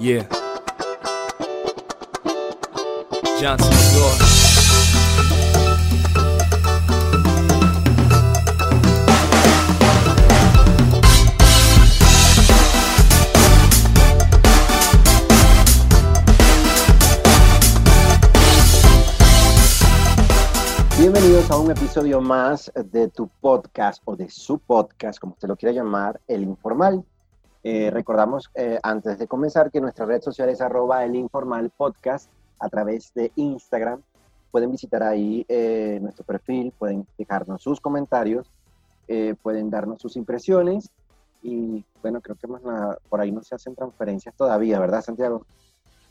Yeah. Johnson. Bienvenidos a un episodio más de tu podcast o de su podcast, como usted lo quiera llamar, El Informal. Eh, recordamos eh, antes de comenzar que nuestra red social es arroba el informal podcast a través de Instagram. Pueden visitar ahí eh, nuestro perfil, pueden dejarnos sus comentarios, pueden darnos sus impresiones y bueno, creo que más nada, por ahí no se hacen transferencias todavía, ¿verdad Santiago?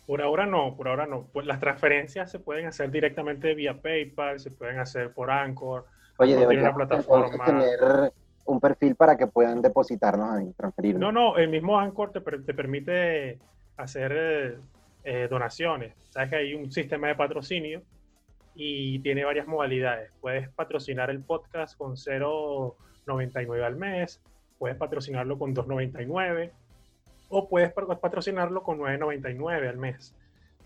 Por ahora no, por ahora no. Pues las transferencias se pueden hacer directamente vía PayPal, se pueden hacer por Anchor. Oye, debería plataforma. tener un perfil para que puedan depositarnos ahí, transferirnos. No, no, el mismo Anchor te, per- te permite hacer eh, eh, donaciones. Sabes que hay un sistema de patrocinio y tiene varias modalidades. Puedes patrocinar el podcast con 0.99 al mes, puedes patrocinarlo con 2.99 o puedes pat- patrocinarlo con 9.99 al mes.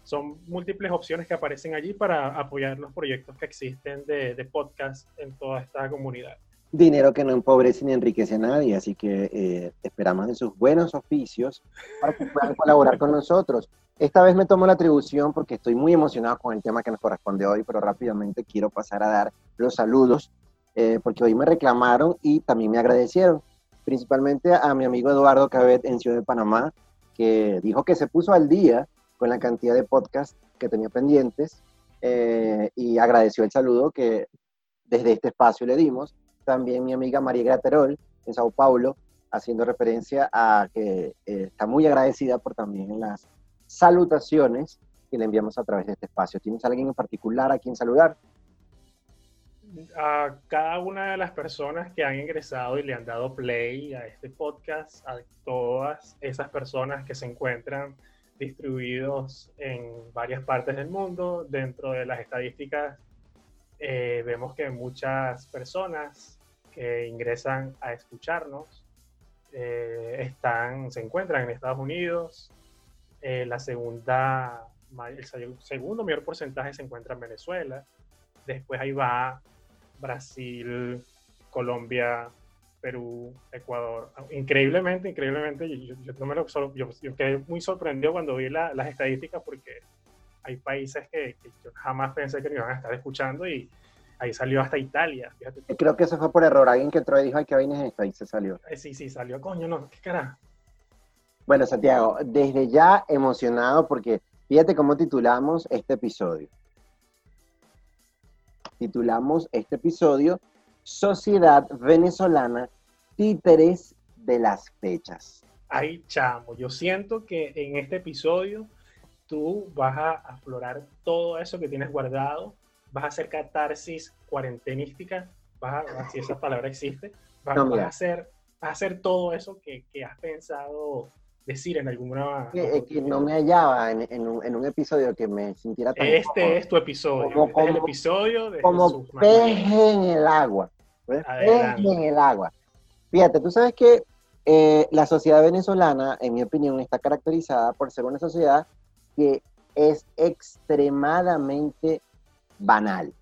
Son múltiples opciones que aparecen allí para apoyar los proyectos que existen de, de podcast en toda esta comunidad. Dinero que no empobrece ni enriquece a nadie, así que eh, esperamos de sus buenos oficios para que puedan colaborar con nosotros. Esta vez me tomo la atribución porque estoy muy emocionado con el tema que nos corresponde hoy, pero rápidamente quiero pasar a dar los saludos, eh, porque hoy me reclamaron y también me agradecieron, principalmente a mi amigo Eduardo Cabet en Ciudad de Panamá, que dijo que se puso al día con la cantidad de podcasts que tenía pendientes eh, y agradeció el saludo que desde este espacio le dimos también mi amiga María Graterol en Sao Paulo, haciendo referencia a que eh, está muy agradecida por también las salutaciones que le enviamos a través de este espacio. ¿Tienes alguien en particular a quien saludar? a cada una de las personas que han ingresado y le han dado play a este podcast, a todas esas personas que se encuentran distribuidos en varias partes del mundo. Dentro de las estadísticas eh, vemos que muchas personas que ingresan a escucharnos eh, están, se encuentran en Estados Unidos. Eh, la segunda, el se- segundo mayor porcentaje se encuentra en Venezuela. Después ahí va Brasil, Colombia, Perú, Ecuador. Increíblemente, increíblemente, yo, yo- yo- yo quedé muy sorprendido cuando vi la- las estadísticas porque hay países que, que yo jamás pensé que me iban a estar escuchando y ahí salió hasta Italia. Fíjate. Eh, Creo que eso fue por error. Alguien que entró y dijo, ay, qué vaina es esta, y se salió. Eh, Sí, sí, salió, coño, no, qué carajo. Bueno, Santiago, desde ya emocionado porque fíjate cómo titulamos este episodio. Titulamos este episodio Sociedad Venezolana, Títeres de las Fechas. Ay, chamo, yo siento que en este episodio tú vas a aflorar todo eso que tienes guardado, vas a hacer catarsis cuarentenística, vas a, si esa palabra existe, vas, No, vas a hacer, vas a hacer todo eso que, que has pensado decir en alguna... Que, eh, que no me hallaba en, en un, en un episodio que me sintiera tan Este es tu episodio, Como- este es el como- episodio de como pez en el agua. Adelante. Pez en el agua. Fíjate, tú sabes que eh, la sociedad venezolana, en mi opinión, está caracterizada por ser una sociedad que es extremadamente banal.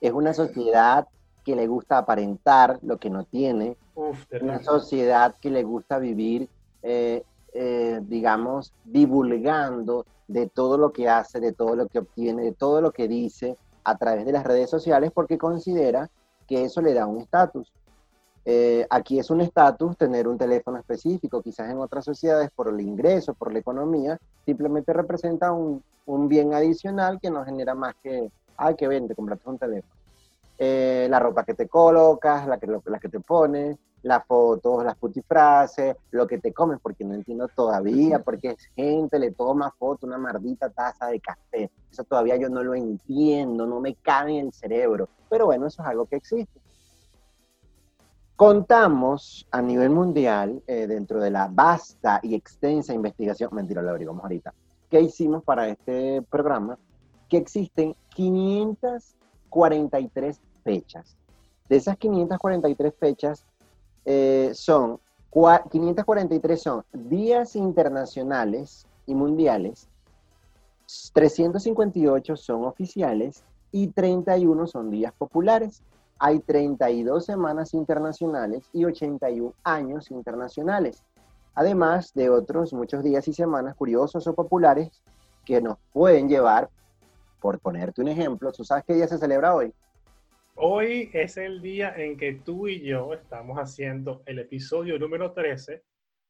Es una sociedad que le gusta aparentar lo que no tiene, Uf, una sociedad que le gusta vivir, eh, eh, digamos, divulgando de todo lo que hace, de todo lo que obtiene, de todo lo que dice a través de las redes sociales porque considera que eso le da un estatus. Eh, aquí es un estatus tener un teléfono específico, quizás en otras sociedades por el ingreso, por la economía, simplemente representa un, un bien adicional que no genera más que, ay, que vende, compraste un teléfono. Eh, la ropa que te colocas, la que, lo- la que te pones, las fotos, las putifrases, lo que te comes, porque no entiendo todavía, porque es gente le toma foto una maldita taza de café. Eso todavía yo no lo entiendo, no me cabe en el cerebro. Pero bueno, eso es algo que existe. Contamos a nivel mundial, eh, dentro de la vasta y extensa investigación, mentira, lo averiguamos ahorita, que hicimos para este programa, que existen 543 fechas. De esas 543 fechas, eh, son cua- 543 son días internacionales y mundiales, 358 son oficiales y 31 son días populares. Hay 32 semanas internacionales y 81 años internacionales, además de otros muchos días y semanas curiosos o populares que nos pueden llevar, por ponerte un ejemplo, ¿tú sabes qué día se celebra hoy? Hoy es el día en que tú y yo estamos haciendo el episodio número 13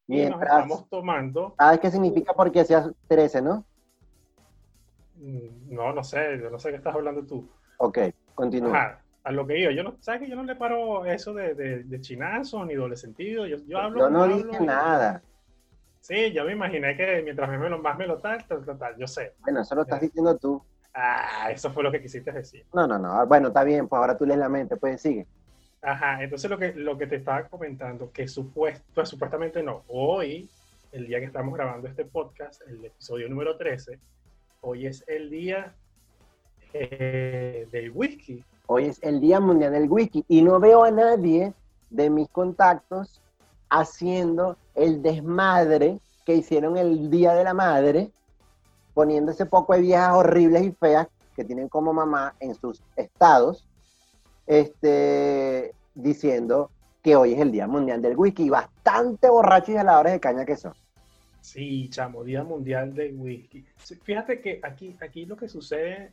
y nos Mientras, estamos tomando... ¿sabes qué significa porque seas 13, no? Mm, No, no sé, yo no sé qué estás hablando tú. Ok, continúa. Ajá, a lo que iba. Yo no, ¿sabes que yo no le paro eso de, de, de chinazo ni doble sentido? Yo, yo hablo. Yo no hablo dije nada. Sí, yo me imaginé que mientras me lo, más me lo tal, tal, tal, tal, yo sé. Bueno, eso lo estás diciendo tú. Ah, eso fue lo que quisiste decir. No, no, no. Bueno, está bien, pues ahora tú lees la mente, pues sigue. Ajá, entonces lo que, lo que te estaba comentando, que supuesto, pues, supuestamente no, hoy, el día que estamos grabando este podcast, el episodio número 13, hoy es el día eh, del whisky. Hoy es el Día Mundial del Whisky y no veo a nadie de mis contactos haciendo el desmadre que hicieron el Día de la Madre, poniendo ese poco de viejas horribles y feas que tienen como mamá en sus estados, este, diciendo que hoy es el Día Mundial del Whisky y bastante borrachos y jaladores de caña que son. Sí, chamo, Día Mundial del. Sí, Fíjate que aquí, aquí lo que sucede,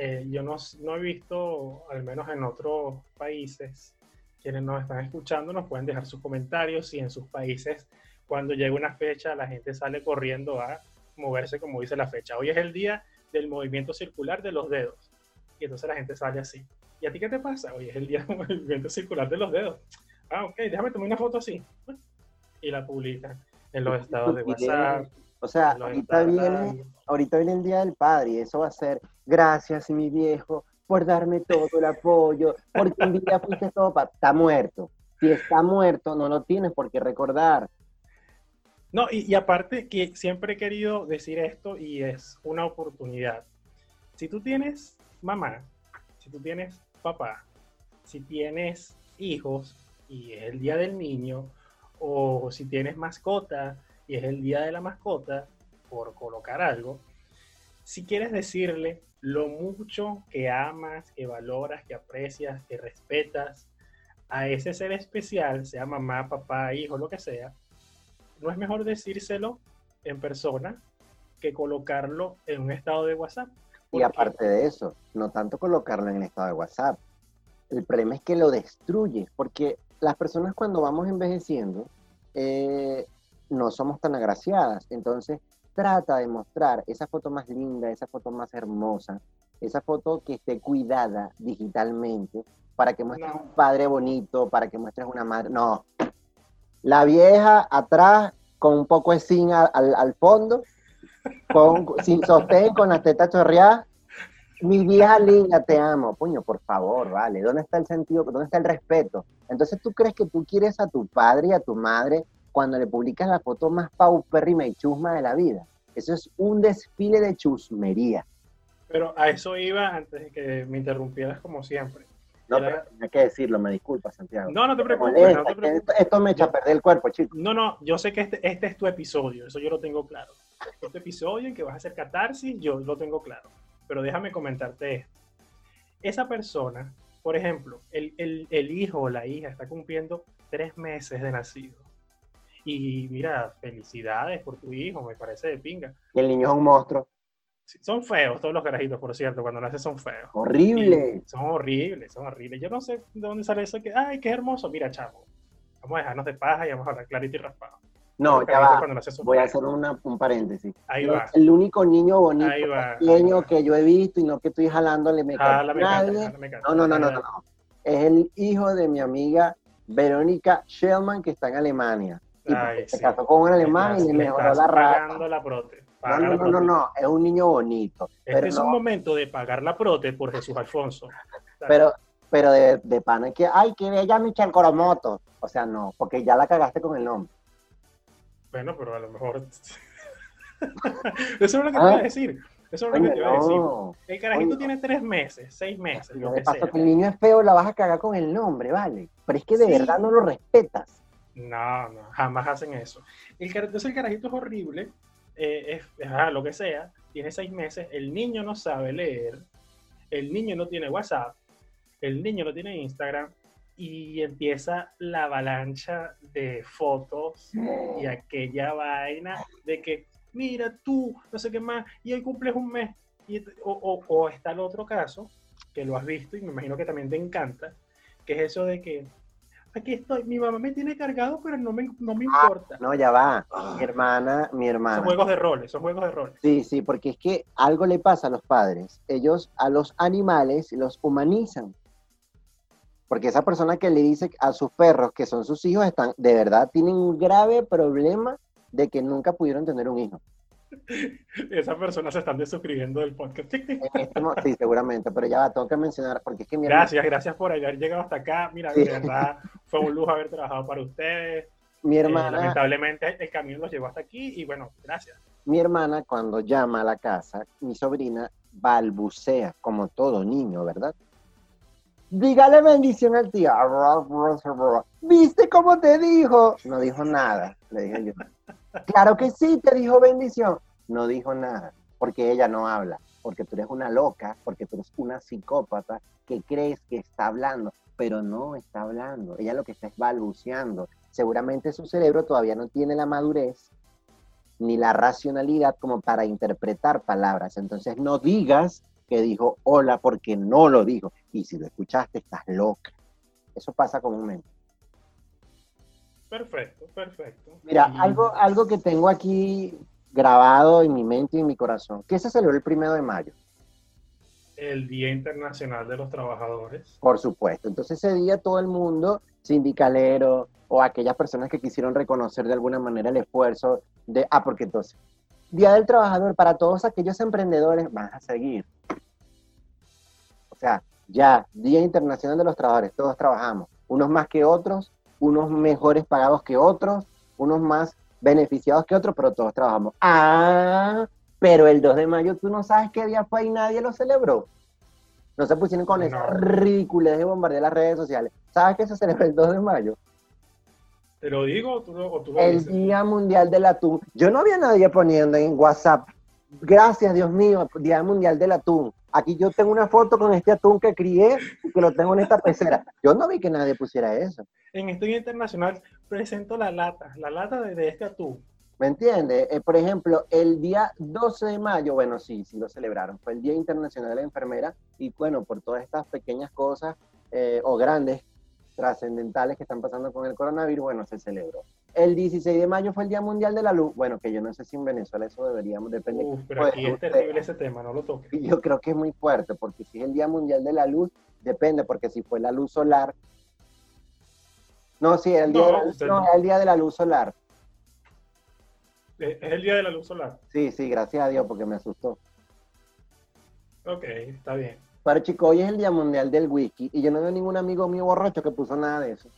eh, yo no, no he visto, al menos en otros países, quienes nos están escuchando nos pueden dejar sus comentarios si en sus países, cuando llega una fecha, la gente sale corriendo a moverse como dice la fecha. Hoy es el día del movimiento circular de los dedos. Y entonces la gente sale así. ¿Y a ti qué te pasa? Hoy es el día del movimiento circular de los dedos. Ah, ok, déjame tomar una foto así. Y la publican en los estados de WhatsApp. O sea, ahorita viene, ahorita viene el Día del Padre y eso va a ser gracias mi viejo por darme todo el apoyo, porque un día fuiste todo para... Está muerto. Si está muerto, no lo tienes por qué recordar. No, y, y aparte que siempre he querido decir esto y es una oportunidad. Si tú tienes mamá, si tú tienes papá, si tienes hijos y es el día del niño, o si tienes mascota y es el día de la mascota, por colocar algo, si quieres decirle lo mucho que amas, que valoras, que aprecias, que respetas a ese ser especial, sea mamá, papá, hijo, lo que sea, no es mejor decírselo en persona que colocarlo en un estado de WhatsApp. Y aparte de eso, no tanto colocarlo en el estado de WhatsApp. El problema es que lo destruye, porque las personas cuando vamos envejeciendo eh, no somos tan agraciadas. Entonces, trata de mostrar esa foto más linda, esa foto más hermosa, esa foto que esté cuidada digitalmente, para que muestres No. un padre bonito, para que muestres una madre. No. La vieja atrás, con un poco de zinc al, fondo, con, sin sostén, con la teta chorreada. Mi vieja linda, te amo. Puño, por favor, vale. ¿Dónde está el sentido? ¿Dónde está el respeto? Entonces, ¿tú crees que tú quieres a tu padre y a tu madre cuando le publicas la foto más paupérrima y chusma de la vida? Eso es un desfile de chusmería. Pero a eso iba antes de que me interrumpieras como siempre. No, Era- pero tenía que decirlo, me disculpa, Santiago. No, no te preocupes, molesta, no te preocupes. esto, me echa a perder el cuerpo, chicos. No, no, yo sé que este, este es tu episodio, eso yo lo tengo claro. Este episodio en que vas a hacer catarsis, yo lo tengo claro. Pero déjame comentarte esto. Esa persona, por ejemplo, el, el- el hijo o la hija está cumpliendo tres meses de nacido. Y mira, felicidades por tu hijo, me parece de pinga. Y el niño es un monstruo. Son feos todos los carajitos, por cierto, cuando nacen son feos. Horrible. Son horribles, son horribles. Yo no sé de dónde sale eso que, ay, qué hermoso. Mira, chavo, vamos a dejarnos de paja y vamos a hablar clarito y raspado. No, ya va. Voy a hacer una- un paréntesis. Ahí va. El único niño bonito Ahí va, ahí pequeño que yo he visto y no que estoy jalándole me canta, nadie. canta. No, no, no, no, no. Es el hijo de mi amiga Verónica Shellman que está en Alemania. Y Ay, porque se sí. casó con un alemán Estás- y le mejoró la raza. la prote. No, no, no, no, no, es un niño bonito. Este pero es no- un momento de pagar la prote por Jesús Alfonso. Pero, pero de, de pana que, ay, que bella Michelle Coromoto. O sea, no, porque ya la cagaste con el nombre. Bueno, pero a lo mejor. Eso es lo que te Ah. iba a decir. Eso es lo que te iba a decir. no. El carajito tiene tres meses, seis meses, lo que paso sea. que el niño es feo, la vas a cagar con el nombre, ¿vale? Pero es que de Sí. verdad no lo respetas. No, no, jamás hacen eso. El, entonces el carajito es horrible. eh, es, ajá, lo que sea, tiene seis meses, el niño no sabe leer, el niño no tiene WhatsApp, el niño no tiene Instagram, y empieza la avalancha de fotos y aquella vaina de que, mira tú, no sé qué más, y hoy cumples un mes. Y, o, o- o está el otro caso, que lo has visto y me imagino que también te encanta, que es eso de que, aquí estoy, mi mamá me tiene cargado, pero no me, no me importa. No, ya va. Mi hermana, mi hermana. Son juegos de roles, son juegos de roles. Sí, sí, porque es que algo le pasa a los padres. Ellos a los animales los humanizan. Porque esa persona que le dice a sus perros que son sus hijos están, de verdad, tienen un grave problema de que nunca pudieron tener un hijo. Esas personas se están desuscribiendo del podcast. Sí, seguramente, pero ya va, tengo que mencionar, porque es que mi hermana, Gracias, gracias por haber llegado hasta acá. Mira, Sí. de verdad, fue un lujo haber trabajado para ustedes. mi Eh, hermana, lamentablemente el camino los llevó hasta aquí y bueno, gracias. mi hermana cuando llama a la casa, mi sobrina balbucea, como todo niño, ¿verdad? Dígale bendición al tío. ¿Viste cómo te dijo? No dijo nada, le dije yo. Claro que sí, te dijo bendición. No dijo nada, porque ella no habla, porque tú eres una loca, porque tú eres una psicópata que crees que está hablando, pero no está hablando. Ella lo que está es balbuceando. Seguramente su cerebro todavía no tiene la madurez ni la racionalidad como para interpretar palabras. Entonces no digas que dijo hola porque no lo dijo. Y si lo escuchaste, estás loca. Eso pasa comúnmente. Perfecto, perfecto. Mira, Y- algo, algo que tengo aquí grabado en mi mente y en mi corazón, que se celebró el primero de mayo, El Día Internacional de los Trabajadores. por supuesto. Entonces ese día todo el mundo, sindicalero o aquellas personas que quisieron reconocer de alguna manera el esfuerzo de, ah, porque entonces, Día del Trabajador, para todos aquellos emprendedores, van a seguir. O sea, ya, Día Internacional de los Trabajadores, todos trabajamos, unos más que otros, unos mejores pagados que otros, unos más beneficiados que otros, pero todos trabajamos. Ah, pero el 2 de mayo tú no sabes qué día fue y nadie lo celebró. No se pusieron con esa No. ridiculez de bombardear las redes sociales. ¿Sabes qué se celebra el 2 de mayo? ¿Te lo digo o tú lo, o tú lo El dices? Día Mundial del Atún. Yo no había nadie poniendo en WhatsApp, gracias Dios mío, Día Mundial del Atún. Aquí yo tengo una foto con este atún que crié y que lo tengo en esta pecera. Yo no vi que nadie pusiera eso. En Día Internacional presento la lata, la lata de, de este atún. ¿Me entiendes? Eh, por ejemplo, el día 12 de mayo, bueno, sí, sí lo celebraron, fue el Día Internacional de la Enfermera y bueno, por todas estas pequeñas cosas eh, o grandes, trascendentales que están pasando con el coronavirus, bueno, se celebró. El 16 de mayo fue el Día Mundial de la Luz, bueno, que yo no sé si en Venezuela eso deberíamos, depende. Uf, pero Pues, aquí es usted- terrible ese tema, no lo toques. Y yo creo que es muy fuerte, porque si es el Día Mundial de la Luz, depende, porque si fue la luz solar. No, sí, el día, No, de, la, usted no, no. era el día de la luz solar. Es es el Día de la Luz Solar. Sí, sí, gracias a Dios, porque me asustó. Ok, está bien. Pero chico, hoy es el Día Mundial del Whisky y yo no veo ningún amigo mío borracho que puso nada de eso.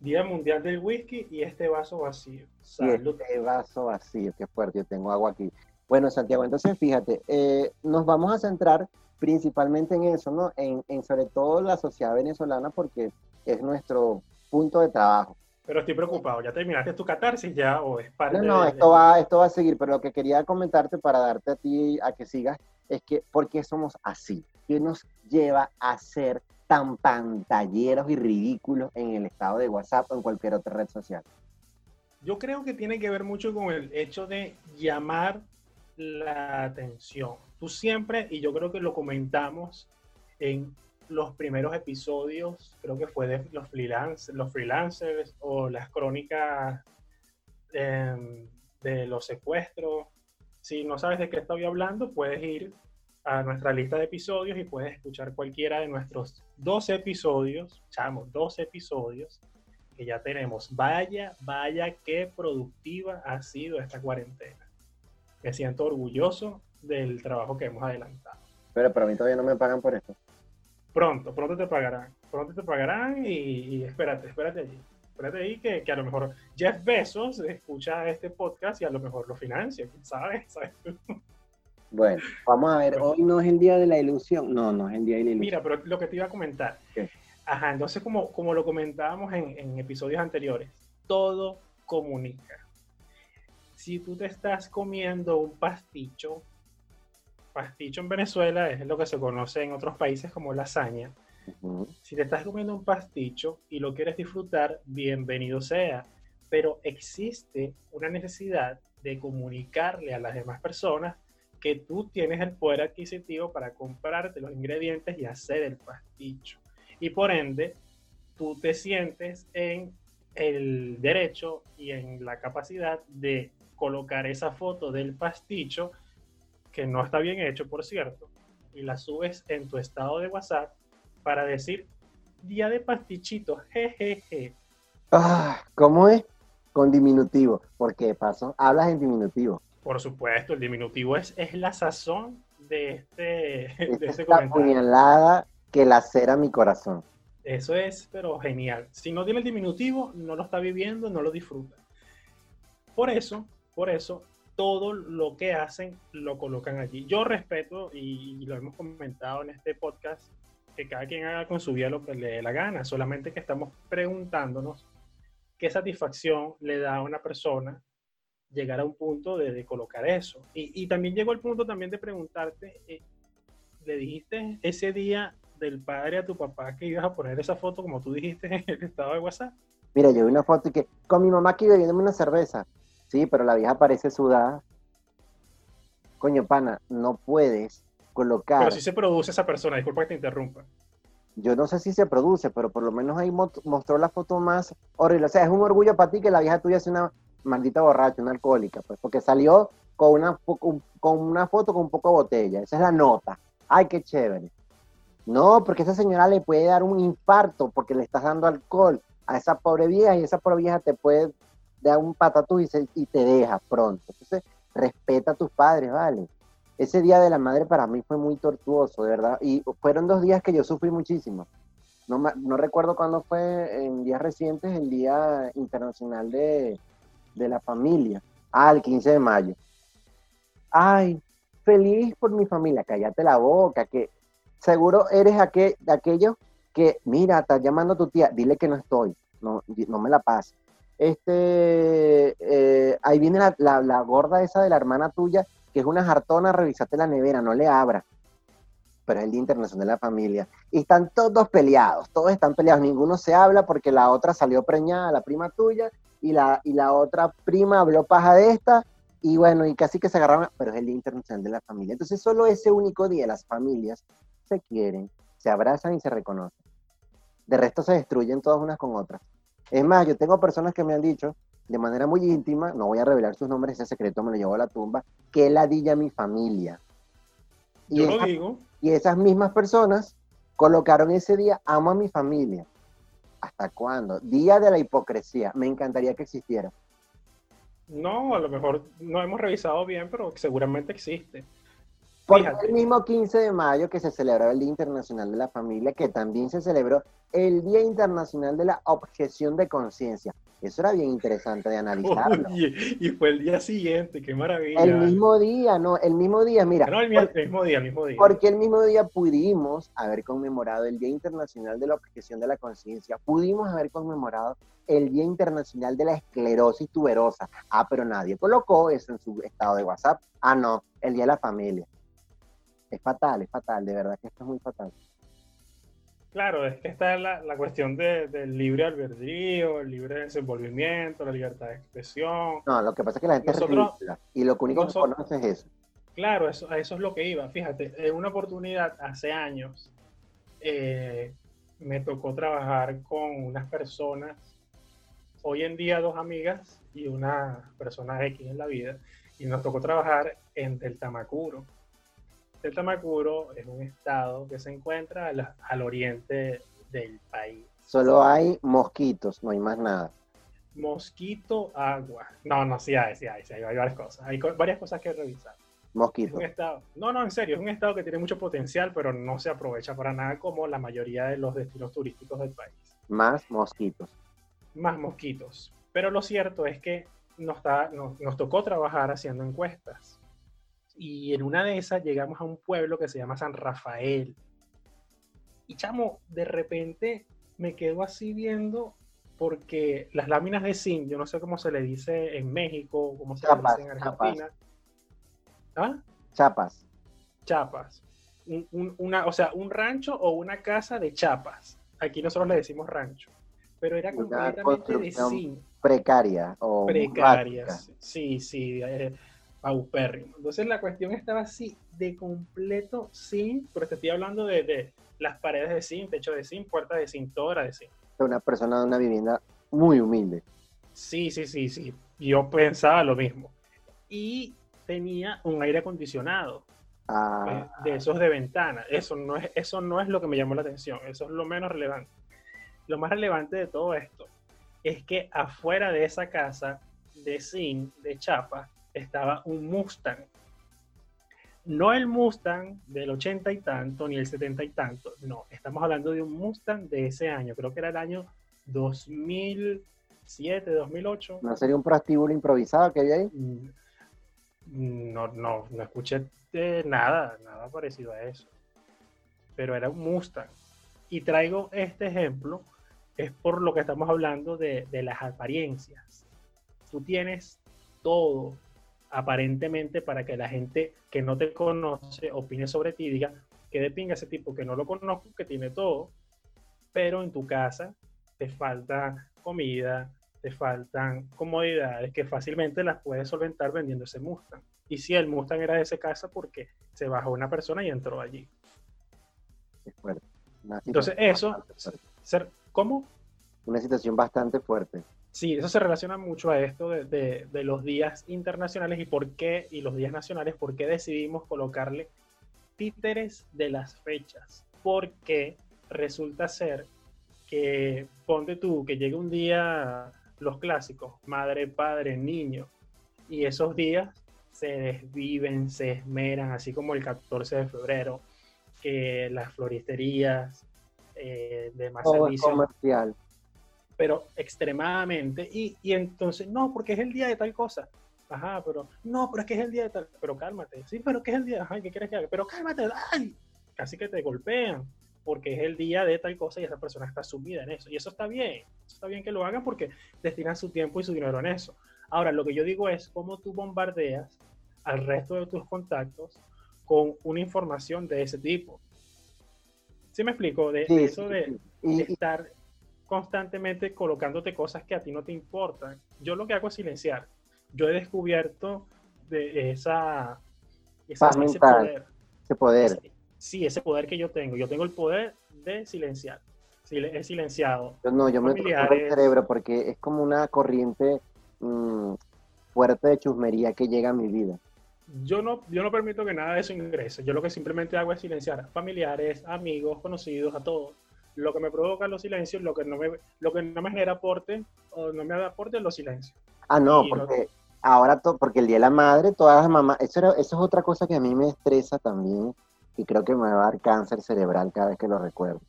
Día Mundial del Whisky y este vaso vacío. Y Salud. este vaso vacío, qué fuerte, yo tengo agua aquí. Bueno, Santiago, entonces fíjate, eh, nos vamos a centrar principalmente en eso, ¿no? En, en sobre todo la sociedad venezolana porque es nuestro punto de trabajo. Pero estoy preocupado. ¿Ya terminaste tu catarsis ya o es parte No, no, de- esto va, esto va a seguir, pero lo que quería comentarte para darte a ti a que sigas es que, ¿por qué somos así? ¿Qué nos lleva a ser tan pantalleros y ridículos en el estado de WhatsApp o en cualquier otra red social? Yo creo que tiene que ver mucho con el hecho de llamar la atención. Tú siempre, y yo creo que lo comentamos en los primeros episodios, creo que fue de los, freelance, los freelancers o las crónicas em, de los secuestros. Si no sabes de qué estoy hablando, puedes ir a nuestra lista de episodios y puedes escuchar cualquiera de nuestros 12 episodios, chamo, 12 episodios que ya tenemos. Vaya, vaya, qué productiva ha sido esta cuarentena. Me siento orgulloso del trabajo que hemos adelantado. Pero para mí todavía no me pagan por esto. Pronto, pronto te pagarán. Pronto te pagarán y, y espérate, espérate allí. Espérate ahí que, que a lo mejor Jeff Bezos escucha este podcast y a lo mejor lo financia, quién sabe, ¿sabes? Bueno, vamos a ver, hoy no es el día de la ilusión. No, no es el día de la ilusión. Mira, pero lo que te iba a comentar. ¿Qué? Ajá, entonces como, como lo comentábamos en, en episodios anteriores, todo comunica. si tú te estás comiendo un pasticho, pasticho en Venezuela es lo que se conoce en otros países como lasaña. Si te estás comiendo un pasticho y lo quieres disfrutar, bienvenido sea. Pero existe una necesidad de comunicarle a las demás personas que tú tienes el poder adquisitivo para comprarte los ingredientes y hacer el pasticho. Y por ende, tú te sientes en el derecho y en la capacidad de colocar esa foto del pasticho, que no está bien hecho, por cierto, y la subes en tu estado de WhatsApp para decir, día de pastichito, jejeje. Ah, ¿Cómo es? Con diminutivo. Porque de paso, hablas en diminutivo. Por supuesto, el diminutivo es, es la sazón de este, de este es la puñalada que lacera mi corazón. Eso es, pero genial. Si no tiene el diminutivo, no lo está viviendo, no lo disfruta. Por eso, por eso, todo lo que hacen lo colocan allí. Yo respeto, y lo hemos comentado en este podcast, que cada quien haga con su vida lo que le dé la gana, solamente que estamos preguntándonos qué satisfacción le da a una persona llegar a un punto de, de colocar eso. Y, y también llegó el punto también de preguntarte, eh, le dijiste ese día del padre a tu papá que ibas a poner esa foto como tú dijiste en el estado de WhatsApp. Mira, yo vi una foto y que con mi mamá aquí bebiéndome una cerveza. Sí, pero la vieja parece sudada. Coño, pana, no puedes colocar. Pero si se produce esa persona, disculpa que te interrumpa. Yo no sé si se produce, pero por lo menos ahí mo- mostró la foto más horrible. O sea, es un orgullo para ti que la vieja tuya sea una maldita borracha, una alcohólica, pues, porque salió con una, con una foto con un poco de botella. Esa es la nota. Ay, qué chévere. No, porque esa señora le puede dar un infarto porque le estás dando alcohol a esa pobre vieja y esa pobre vieja te puede dar un patatús y, se- y te deja pronto. Entonces, respeta a tus padres, ¿vale? Ese día de la madre para mí fue muy tortuoso, de verdad. Y fueron dos días que yo sufrí muchísimo. No, no recuerdo cuándo fue en días recientes el Día Internacional de, de la Familia. El 15 de mayo. Ay, feliz por mi familia. Cállate la boca, que seguro eres aquel, de aquellos que, mira, estás llamando a tu tía, dile que no estoy, no, no me la pases. Este, eh, ahí viene la, la- la gorda esa de la hermana tuya, que es una jartona, revisate la nevera, no le abra. Pero es el Día Internacional de la Familia. Y están todos peleados, todos están peleados, ninguno se habla porque la otra salió preñada, la prima tuya, y la, y la otra prima habló paja de esta, y bueno, y casi que se agarraron, pero es el Día Internacional de la Familia. Entonces solo ese único día las familias se quieren, se abrazan y se reconocen. De resto se destruyen todas unas con otras. Es más, yo tengo personas que me han dicho de manera muy íntima, no voy a revelar sus nombres, ese secreto me lo llevo a la tumba, que ladilla mi familia. Y, Yo lo digo, y esas mismas personas colocaron ese día, amo a mi familia. ¿Hasta cuándo? Día de la hipocresía. Me encantaría que existiera. no, a lo mejor no hemos revisado bien, pero seguramente existe. Porque Fíjate. el mismo 15 de mayo que se celebró el Día Internacional de la Familia, que también se celebró el Día Internacional de la Objeción de Conciencia. Eso era bien interesante de analizarlo. Oye, y fue el día siguiente, qué maravilla. El mismo día, no, el mismo día, mira, No, el, mi- el mismo día, el mismo día. porque el mismo día pudimos haber conmemorado el Día Internacional de la Objeción de la Conciencia, pudimos haber conmemorado el Día Internacional de la Esclerosis Tuberosa. Ah, pero nadie colocó eso en su estado de WhatsApp. Ah, no, el Día de la Familia. Es fatal, es fatal, de verdad que esto es muy fatal. Claro, es que está la, la cuestión de- del libre albedrío, el libre desenvolvimiento, la libertad de expresión. No, lo que pasa es que la gente Nosotros- es y lo único nosotros- que conoce es eso. Claro, eso, a eso es lo que iba. Fíjate, en una oportunidad hace años eh, me tocó trabajar con unas personas, hoy en día dos amigas y una persona X en la vida, y nos tocó trabajar en Deltamacuro. Deltamacuro es un estado que se encuentra al, al oriente del país. Solo hay mosquitos, no hay más nada. Mosquito, agua. No, no, sí hay, sí hay, sí hay, hay varias cosas. Hay co- varias cosas que revisar. Es Mosquitos. un estado, no, no, en serio, es un estado que tiene mucho potencial, pero no se aprovecha para nada como la mayoría de los destinos turísticos del país. Más mosquitos. Más mosquitos. Pero lo cierto es que nos, da- nos, nos tocó trabajar haciendo encuestas. Y en una de esas llegamos a un pueblo que se llama San Rafael. Y chamo, de repente me quedo así viendo porque las láminas de zinc, yo no sé cómo se le dice en México, cómo se Chapas, le dice en Argentina. ¿Ah? Chapas. Chapas. Un- un- una, o sea, un rancho o una casa de chapas. Aquí nosotros le decimos rancho. Pero era Una completamente de zinc. Precaria o precarias. Sí, sí, eh, paupérrimo. Entonces la cuestión estaba así, de completo zinc, pero te estoy hablando de, de las paredes de zinc, techo de zinc, puertas de zinc, todo era de zinc. Una persona de una vivienda muy humilde. Sí, sí, sí, sí. Yo pensaba lo mismo. Y tenía un aire acondicionado eh, Ah, de esos de ventana. Eso no, es, eso no es lo que me llamó la atención. Eso es lo menos relevante. Lo más relevante de todo esto es que afuera de esa casa de zinc, de chapa, estaba un Mustang. No el Mustang del 80 y tanto, ni el 70 y tanto. No, estamos hablando de un Mustang de ese año. Creo que era el año 2007, 2008. ¿No sería un prostíbulo improvisado que hay ahí? Mm, No, no, no escuché nada, nada parecido a eso. Pero era un Mustang. Y traigo este ejemplo, es por lo que estamos hablando de, de las apariencias. Tú tienes todo, aparentemente, para que la gente que no te conoce opine sobre ti y diga que de pinga ese tipo que no lo conozco, que tiene todo, pero en tu casa te falta comida, te faltan comodidades que fácilmente las puedes solventar vendiendo ese Mustang. Y si el Mustang era de ese casa porque se bajó una persona y entró allí. Entonces eso, ¿cómo? Una situación bastante fuerte. Sí, eso se relaciona mucho a esto de, de- de los días internacionales y por qué, y los días nacionales, por qué decidimos colocarle títeres de las fechas. Porque resulta ser que, ponte tú, que llegue un día los clásicos, madre, padre, niño, y esos días se desviven, se esmeran, así como el 14 de febrero, que las floristerías eh, de más Todo es servicios comercial. Pero extremadamente. Y, y entonces, no, porque es el día de tal cosa. Ajá, pero no, pero es que es el día de tal. Pero cálmate. Sí, pero que es el día. Ajá, ¿qué quieres que haga? Pero cálmate. ¡Ay! Casi que te golpean. Porque es el día de tal cosa y esa persona está sumida en eso. Y eso está bien. Eso está bien que lo hagan porque destinan su tiempo y su dinero en eso. Ahora, lo que yo digo es cómo tú bombardeas al resto de tus contactos con una información de ese tipo. ¿Sí me explico? De, eso de, estar constantemente colocándote cosas que a ti no te importan. Yo lo que hago es silenciar. Yo he descubierto de esa, esa- ese poder. ese poder. Sí, ese poder que yo tengo. Yo tengo el poder de silenciar. He silenciado. Yo no, yo me torturo el familiares. cerebro porque es como una corriente mm, fuerte de chusmería que llega a mi vida. Yo no, yo no permito que nada de eso ingrese. Yo lo que simplemente hago es silenciar a familiares, amigos, conocidos, a todos. Lo que me provoca los silencios, lo que no me, lo que no me genera aporte o no me da aporte, los silencios. Ah, no, Y porque ahora, to- porque el Día de la Madre, todas las mamás, eso, era- eso es otra cosa que a mí me estresa también y creo que me va a dar cáncer cerebral cada vez que lo recuerdo.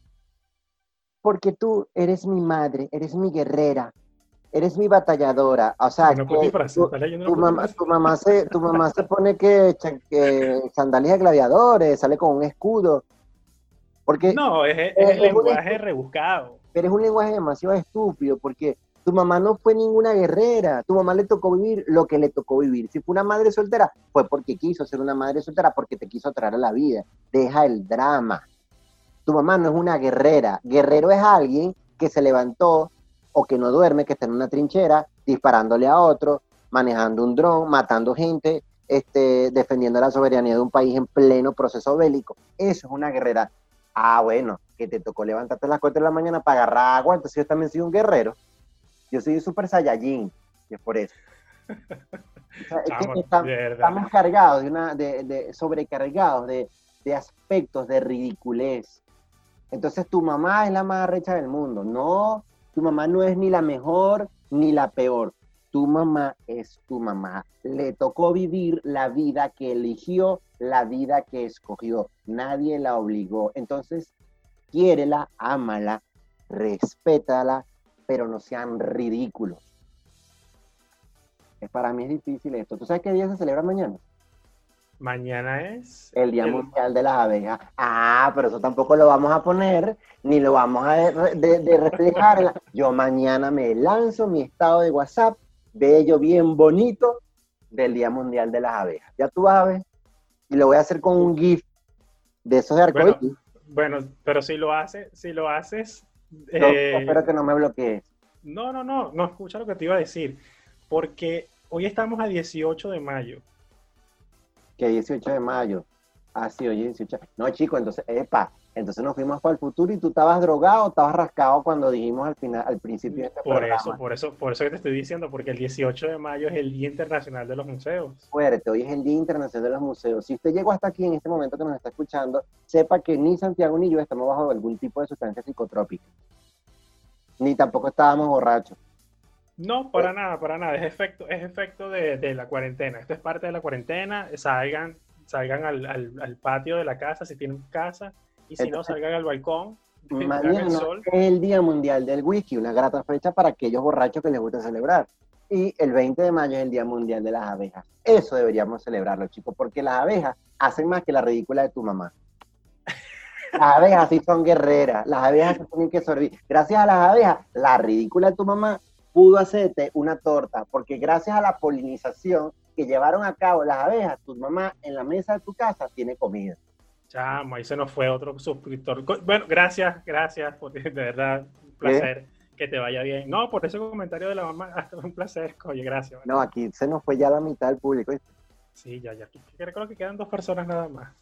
Porque tú eres mi madre, eres mi guerrera, eres mi batalladora. O sea, No que Puti frase, tú- ¿estás leyendo tu mamá, tu mamá se, tu mamá se pone que, que sandalias de gladiadores, sale con un escudo. Porque No, es, es es el un lenguaje rebuscado. pero es un lenguaje demasiado estúpido, porque tu mamá no fue ninguna guerrera, tu mamá le tocó vivir lo que le tocó vivir. Si fue una madre soltera, fue porque quiso ser una madre soltera, porque te quiso traer a la vida. Deja el drama. Tu mamá no es una guerrera. Guerrero es alguien que se levantó o que no duerme, que está en una trinchera, disparándole a otro, manejando un dron, matando gente, este, defendiendo la soberanía de un país en pleno proceso bélico. Eso es una guerrera. Ah, bueno, que te tocó levantarte a las 4 de la mañana para agarrar agua, entonces yo también soy un guerrero. Yo soy un super saiyajin, y es por eso. O sea, es que estamos cargados de una, de, de- sobrecargados de, de aspectos de ridiculez. Entonces tu mamá es la más arrecha del mundo. No, tu mamá no es ni la mejor ni la peor. Tu mamá es tu mamá. Le tocó vivir la vida que eligió, la vida que escogió. Nadie la obligó. Entonces, quiérela, ámala, respétala, pero no sean ridículos. Es, para mí es difícil esto. ¿Tú sabes qué día se celebra mañana? Mañana es. El Día Mundial de las Abejas. Ah, pero eso tampoco lo vamos a poner, ni lo vamos a de, de, reflejar. Yo mañana me lanzo mi estado de WhatsApp, bello, bien bonito, del Día Mundial de las Abejas. Ya tú vas a ver. Y lo voy a hacer con un GIF de esos de arcoíris. Bueno, pero si lo haces, si lo haces. Eh, espero que no me bloquees. No, no, no, no, escucha lo que te iba a decir. Porque hoy estamos a 18 de mayo. Que 18 de mayo. Ah, sí, oye, 18. No, chico, entonces, epa, entonces nos fuimos para el futuro y tú estabas drogado, estabas rascado cuando dijimos al final, al principio de este por eso, por eso, por eso que te estoy diciendo, porque el 18 de mayo es el Día Internacional de los Museos. Fuerte, hoy es el Día Internacional de los Museos. Si usted llegó hasta aquí en este momento que nos está escuchando, sepa que ni Santiago ni yo estamos bajo algún tipo de sustancia psicotrópica. Ni tampoco estábamos borrachos. No, para nada, para nada. Es efecto, es efecto de, de, la cuarentena. Esto es parte de la cuarentena. Salgan, salgan al, al, al patio de la casa si tienen casa y si no, salgan al balcón. Mañana el sol. es el Día Mundial del Whisky, una grata fecha para aquellos borrachos que les gusta celebrar. Y el 20 de mayo es el Día Mundial de las Abejas. Eso deberíamos celebrarlo, chicos, porque las abejas hacen más que la ridícula de tu mamá. Las abejas sí son guerreras, las abejas tienen que sobrevivir. Gracias a las abejas, la ridícula de tu mamá pudo hacerte una torta, porque gracias a la polinización que llevaron a cabo las abejas, tu mamá en la mesa de tu casa tiene comida. Chamo, ahí se nos fue otro suscriptor. Bueno, gracias, gracias, porque de verdad, un placer. Que te vaya bien. No, por ese comentario de la mamá, un placer. Oye, gracias. No, aquí se nos fue ya la mitad del público. Sí, ya, ya. Creo que quedan dos personas nada más.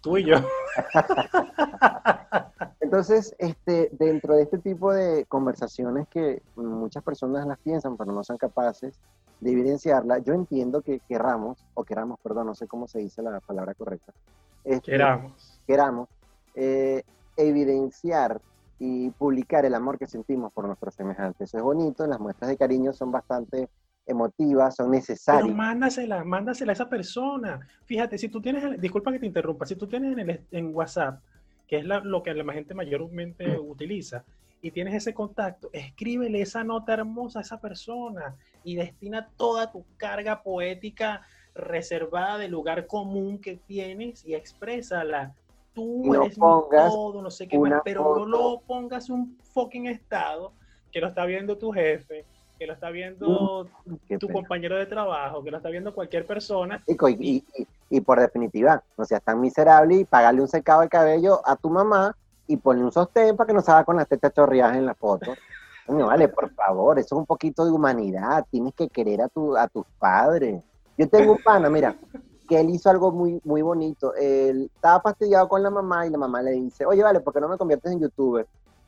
Tú y yo. Entonces, este, dentro de este tipo de conversaciones que muchas personas las piensan, pero no son capaces de evidenciarla, yo entiendo que queramos, o queramos, perdón, no sé cómo se dice la palabra correcta, este, queramos, queramos eh, evidenciar y publicar el amor que sentimos por nuestros semejantes. Eso es bonito, las muestras de cariño son bastante emotivas, son necesarias. Pero mándasela, mándasela a esa persona. Fíjate, si tú tienes, disculpa que te interrumpa, si tú tienes en, el, en WhatsApp, que es lo que la gente mayormente mm. utiliza, y tienes ese contacto, escríbele esa nota hermosa a esa persona y destina toda tu carga poética reservada del lugar común que tienes y exprésala. Tú eres todo, no sé qué más, pero no lo pongas un fucking estado que lo está viendo tu jefe, que lo está viendo tu compañero de trabajo, que lo está viendo cualquier persona. Y, y, por definitiva, no seas tan miserable y pagarle un secado de cabello a tu mamá y ponle un sostén para que no se haga con las tetas chorreadas en la foto. No, vale, por favor, eso es un poquito de humanidad. Tienes que querer a, tu, a tus padres. Yo tengo un pana, mira, que él hizo algo muy, muy bonito. Él estaba fastidiado con la mamá y la mamá le dice, oye, vale, ¿por qué no me conviertes en youtuber?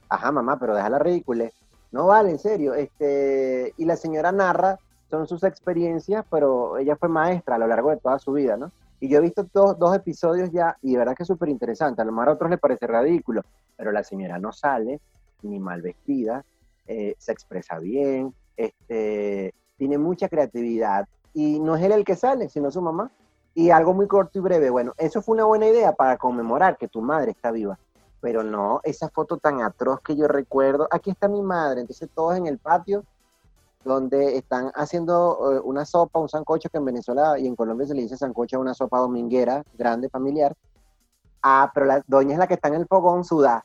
Ajá, mamá, pero déjala ridícula. No vale, en serio. Este, y la señora narra, son sus experiencias, pero ella fue maestra a lo largo de toda su vida, ¿no? Y yo he visto dos, dos episodios ya, y de verdad que es súper interesante. A lo mejor a otros les parece ridículo, pero la señora no sale ni mal vestida, eh, se expresa bien, este, tiene mucha creatividad, y no es él el que sale, sino su mamá. Y algo muy corto y breve, bueno, eso fue una buena idea para conmemorar que tu madre está viva. Pero no, esa foto tan atroz que yo recuerdo, aquí está mi madre, entonces todos en el patio, donde están haciendo eh, una sopa, un sancocho, que en Venezuela y en Colombia se le dice sancocho a una sopa dominguera, grande, familiar. Ah, pero la doña es la que está en el fogón sudada.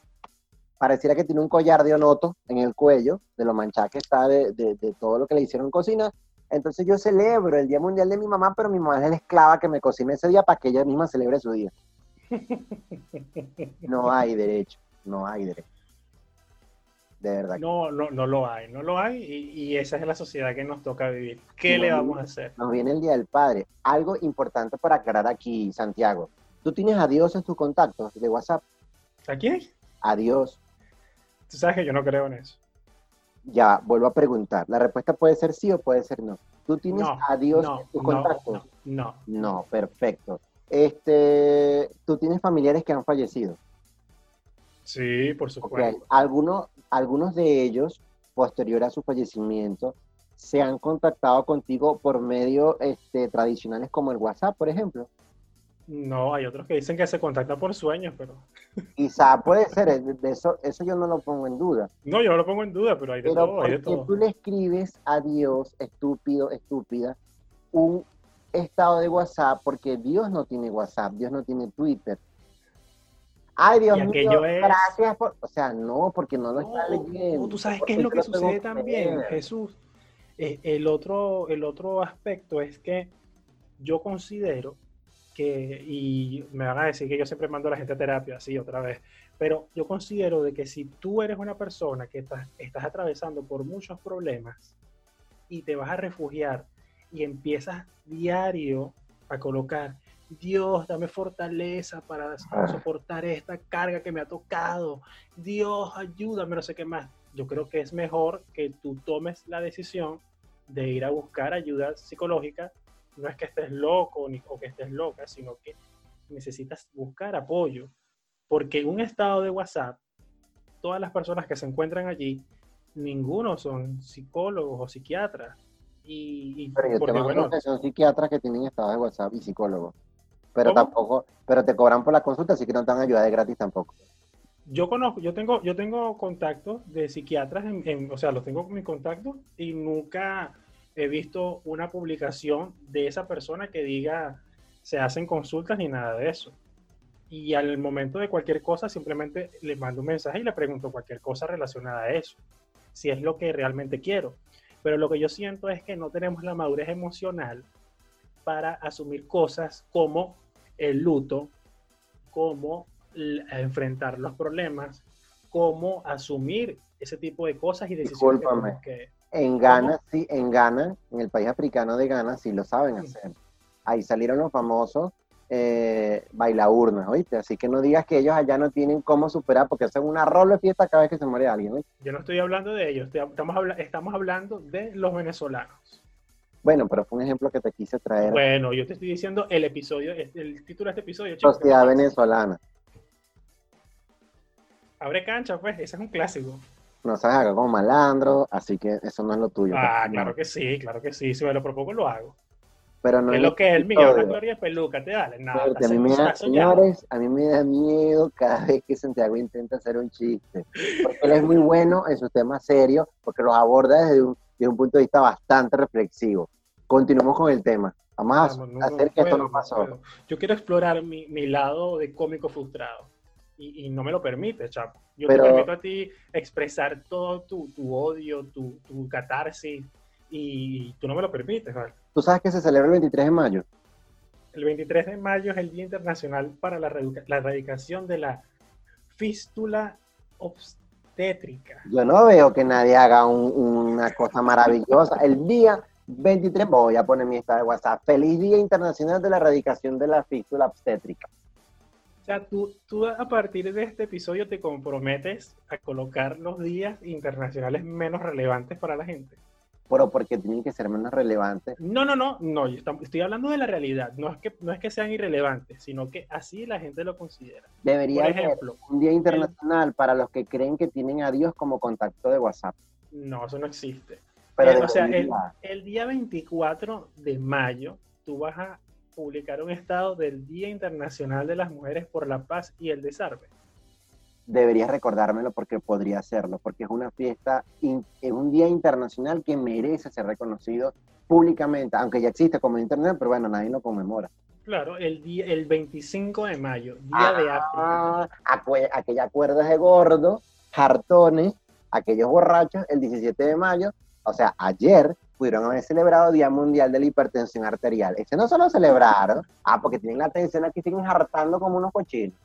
Pareciera que tiene un collar de onoto en el cuello, de lo manchada que está de, de, de todo lo que le hicieron en cocina, entonces yo celebro el Día Mundial de mi mamá, pero mi mamá es la esclava que me cocina ese día para que ella misma celebre su día. No hay derecho, no hay derecho. De verdad. No, no, no lo hay, no lo hay y, esa es la sociedad que nos toca vivir. ¿Qué le vamos a hacer? Nos viene el Día del Padre. Algo importante para aclarar aquí, Santiago. ¿Tú tienes a Dios en tus contactos de WhatsApp? ¿A quién? A Dios. Tú sabes que yo no creo en eso. Ya, vuelvo a preguntar. La respuesta puede ser sí o puede ser no. ¿Tú tienes a Dios en tus contactos? No, no. perfecto. Este, ¿Tú tienes familiares que han fallecido? Sí, por supuesto. Algunos, algunos de ellos, posterior a su fallecimiento, se han contactado contigo por medios este, tradicionales como el WhatsApp, por ejemplo. No, hay otros que dicen que se contacta por sueños, pero. Quizá puede ser, de eso, eso yo no lo pongo en duda. No, yo no lo pongo en duda, pero hay de todo. Hay de todo. tú le escribes a Dios, estúpido, estúpida, un estado de WhatsApp porque Dios no tiene WhatsApp, Dios no tiene Twitter. Ay, Dios mío, es- gracias por... O sea, no, porque no lo está No, leyendo. no, tú sabes qué es lo que sucede también. Jesús. Eh, el, otro, el otro aspecto es que yo considero que, y me van a decir que yo siempre mando a la gente a terapia, sí, otra vez, pero yo considero de que si tú eres una persona que estás, estás atravesando por muchos problemas y te vas a refugiar y empiezas diario a colocar, Dios, dame fortaleza para Ah. soportar esta carga que me ha tocado, Dios, ayúdame, no sé qué más. Yo creo que es mejor que tú tomes la decisión de ir a buscar ayuda psicológica. No es que estés loco ni, o que estés loca, sino que necesitas buscar apoyo. Porque en un estado de WhatsApp, todas las personas que se encuentran allí, ninguno son psicólogos o psiquiatras. Y, y Pero yo porque, bueno, son psiquiatras que tienen estados de WhatsApp y psicólogos. Pero ¿Cómo? tampoco, pero te cobran por la consulta, así que no te dan ayuda de gratis tampoco. Yo conozco, yo tengo, yo tengo contactos de psiquiatras, en, en- o sea, los tengo con mi contacto y nunca he visto una publicación de esa persona que diga se hacen consultas ni nada de eso. Y al momento de cualquier cosa, simplemente le mando un mensaje y le pregunto cualquier cosa relacionada a eso, si es lo que realmente quiero. Pero lo que yo siento es que no tenemos la madurez emocional para asumir cosas como el luto, como enfrentar los problemas, cómo asumir ese tipo de cosas y decisiones Discúlpame. que... En Ghana, sí, en Ghana, en el país africano de Ghana, sí lo saben hacer. Ahí salieron los famosos eh, bailaurnas, ¿oíste? Así que no digas que ellos allá no tienen cómo superar, porque hacen una rola de fiesta cada vez que se muere alguien, ¿oíste? Yo no estoy hablando de ellos, estamos, habla- estamos hablando de los venezolanos. Bueno, pero fue un ejemplo que te quise traer. Bueno, yo te estoy diciendo el episodio, el título de este episodio, chicos. Sociedad venezolana. Abre cancha, pues, ese es un clásico. No sabes acá como malandro, así que eso no es lo tuyo. Ah, claro que sí, claro que sí. Si me lo propongo, lo hago. Pero no ¿Qué es lo que es el mío? Una gloria de peluca, te dale. Nada, a mí me da, señores, a mí me da miedo cada vez que Santiago intenta hacer un chiste. Porque él es muy bueno en sus temas serios, porque los aborda desde un, desde un punto de vista bastante reflexivo. Continuemos con el tema. Vamos a Vamos, no- hacer no que esto puedo, no no pasó. Yo quiero explorar mi, mi lado de cómico frustrado. Y, y no me lo permite, Chapo. Yo Pero- te permito a ti expresar todo tu, tu odio, tu, tu catarsis, y tú no me lo permites, ¿vale? Tú sabes que se celebra el 23 de mayo. El 23 de mayo es el Día Internacional para la, la Erradicación de la Fístula Obstétrica. Yo no veo que nadie haga un- una cosa maravillosa. El día 23, voy a poner mi estado de WhatsApp. Feliz Día Internacional de la Erradicación de la Fístula Obstétrica. O sea, tú, tú a partir de este episodio te comprometes a colocar los días internacionales menos relevantes para la gente. Pero porque tienen que ser menos relevantes. No, no, no, no, yo estoy hablando de la realidad. No es que, no es que sean irrelevantes, sino que así la gente lo considera. Debería Por un día internacional para los que creen que tienen a Dios como contacto de WhatsApp. no, eso no existe. Pero Eh, o sea, el, el día 24 de mayo, tú vas a publicar un estado del Día Internacional de las Mujeres por la Paz y el Desarme. Deberías recordármelo porque podría hacerlo, porque es una fiesta, es un día internacional que merece ser reconocido públicamente, aunque ya existe como internet, pero bueno, nadie lo conmemora. Claro, el, día, el 25 de mayo, Día de África. Ah, acue- aquella cuerda de gordo, jartones, aquellos borrachos, el 17 de mayo, o sea, ayer pudieron haber celebrado Día Mundial de la Hipertensión Arterial. Ese no se lo celebraron, ah, porque tienen la tensión aquí, siguen hartando como unos cochinos.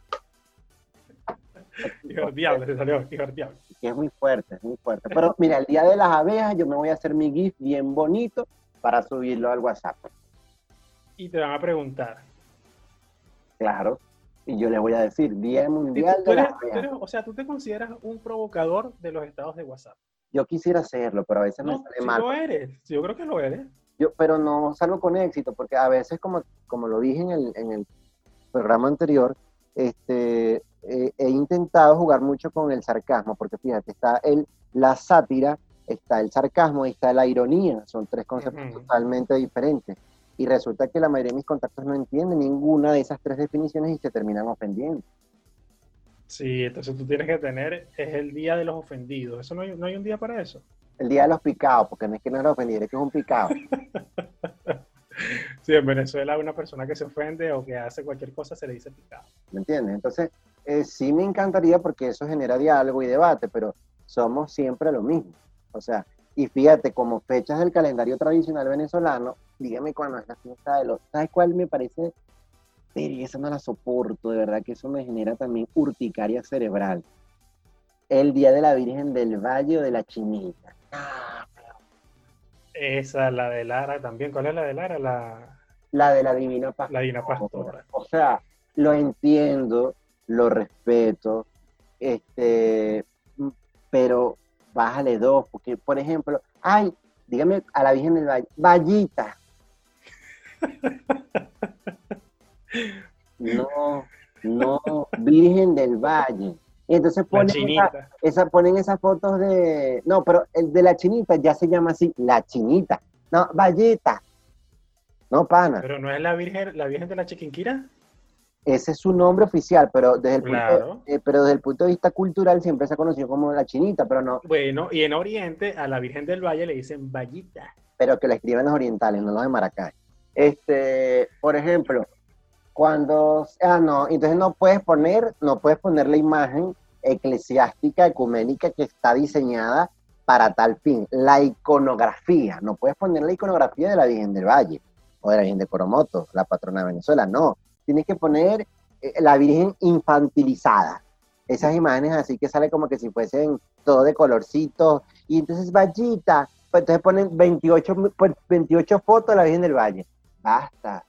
Hijo del diablo, se salió, hijo del diablo. que es muy fuerte, es muy fuerte. Pero mira, el día de las abejas yo me voy a hacer mi GIF bien bonito para subirlo al WhatsApp. Y te van a preguntar. Claro. Y yo les voy a decir, Día Tú- Mundial de las abejas. eres- o sea, tú te consideras un provocador de los estados de WhatsApp. Yo quisiera hacerlo, pero a veces me No, sale si mal. lo eres. Yo creo que lo eres. Yo, pero no salgo con éxito, porque a veces, como, como lo dije en el, en el programa anterior, este, eh, he intentado jugar mucho con el sarcasmo, porque fíjate, está el, la sátira, está el sarcasmo y está la ironía, son tres conceptos totalmente diferentes. Y resulta que la mayoría de mis contactos no entienden ninguna de esas tres definiciones y se terminan ofendiendo. Sí, entonces tú tienes que tener, es el día de los ofendidos. Eso no hay, no hay un día para eso. El día de los picados, porque no es que no es ofendido, es que es un picado. Sí, en Venezuela una persona que se ofende o que hace cualquier cosa se le dice picado. ¿Me entiendes? Entonces, eh, sí me encantaría porque eso genera diálogo y debate, pero somos siempre lo mismo. O sea, y fíjate, como fechas del calendario tradicional venezolano, dígame cuándo es la fiesta de los... ¿Sabes cuál me parece? Pero esa no la soporto, de verdad que eso me genera también urticaria cerebral. El Día de la Virgen del Valle o de la Chinita. Ah, Esa, la de Lara también. ¿Cuál es la de Lara? La, la de la Divina Pastora. la Dina Pastora. O sea, lo entiendo, lo respeto, este, pero bájale dos, porque, por ejemplo, ay, dígame a la Virgen del Valle, Vallita. No, no, Virgen del Valle. Y entonces La ponen, esa- ponen esas fotos de. No, pero el de la chinita ya se llama así, la chinita. No, Vallita. No, pana. Pero no es la Virgen, la Virgen de la Chiquinquira. Ese es su nombre oficial, pero desde, el punto, Claro. eh, pero desde el punto de vista cultural siempre se ha conocido como la chinita, pero no, Bueno, y en Oriente a la Virgen del Valle le dicen Vallita. pero que la escriben los orientales, no los de Maracay. Este, por ejemplo, cuando, ah, no, entonces no puedes poner, no puedes poner la imagen eclesiástica, ecuménica que está diseñada para tal fin, la iconografía, no puedes poner la iconografía de la Virgen del Valle o de la Virgen de Coromoto, la patrona de Venezuela, no, tienes que poner eh, la Virgen infantilizada, esas imágenes así que sale como que si fuesen todo de colorcitos, y entonces Vallita, pues entonces ponen 28, mi- pues, 28 fotos de la Virgen del Valle. Basta.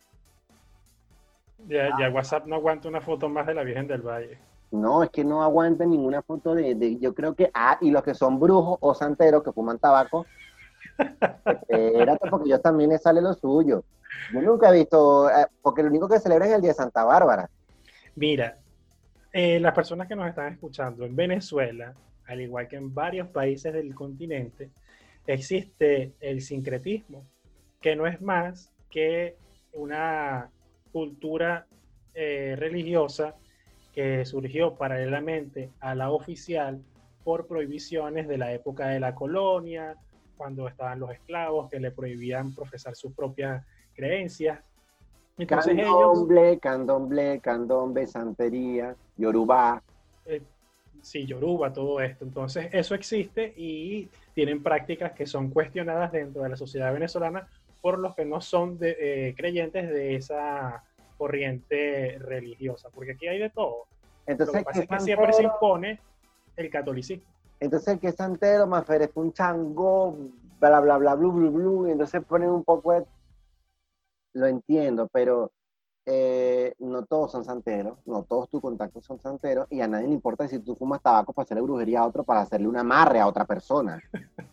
Ya, ya WhatsApp no aguanta una foto más de la Virgen del Valle. No, es que no aguanta ninguna foto de, de- yo creo que, ah, y los que son brujos o santeros que fuman tabaco, espérate, porque yo también les sale lo suyo. Yo nunca he visto, eh, porque lo único que celebran es el día de Santa Bárbara. Mira, eh, las personas que nos están escuchando en Venezuela, al igual que en varios países del continente, existe el sincretismo, que no es más que una cultura eh, religiosa que surgió paralelamente a la oficial por prohibiciones de la época de la colonia, cuando estaban los esclavos que le prohibían profesar sus propias creencias. Entonces ellos, Candomble, candomble, candombe, santería, yorubá. eh, sí, Yoruba, todo esto. Entonces, eso existe y tienen prácticas que son cuestionadas dentro de la sociedad venezolana por los que no son de- eh, creyentes de esa corriente religiosa, porque aquí hay de todo. Lo Entonces, que pasa ¿qué es que siempre se santero? impone el catolicismo. Entonces, que santero, Mafer es un chango, bla, bla, bla, blu, blu, blu, y entonces ponen un poco de... Lo entiendo, pero eh, no todos son santeros, no todos tus contactos son santeros, y a nadie le importa si tú fumas tabaco para hacerle brujería a otro, para hacerle un amarre a otra persona.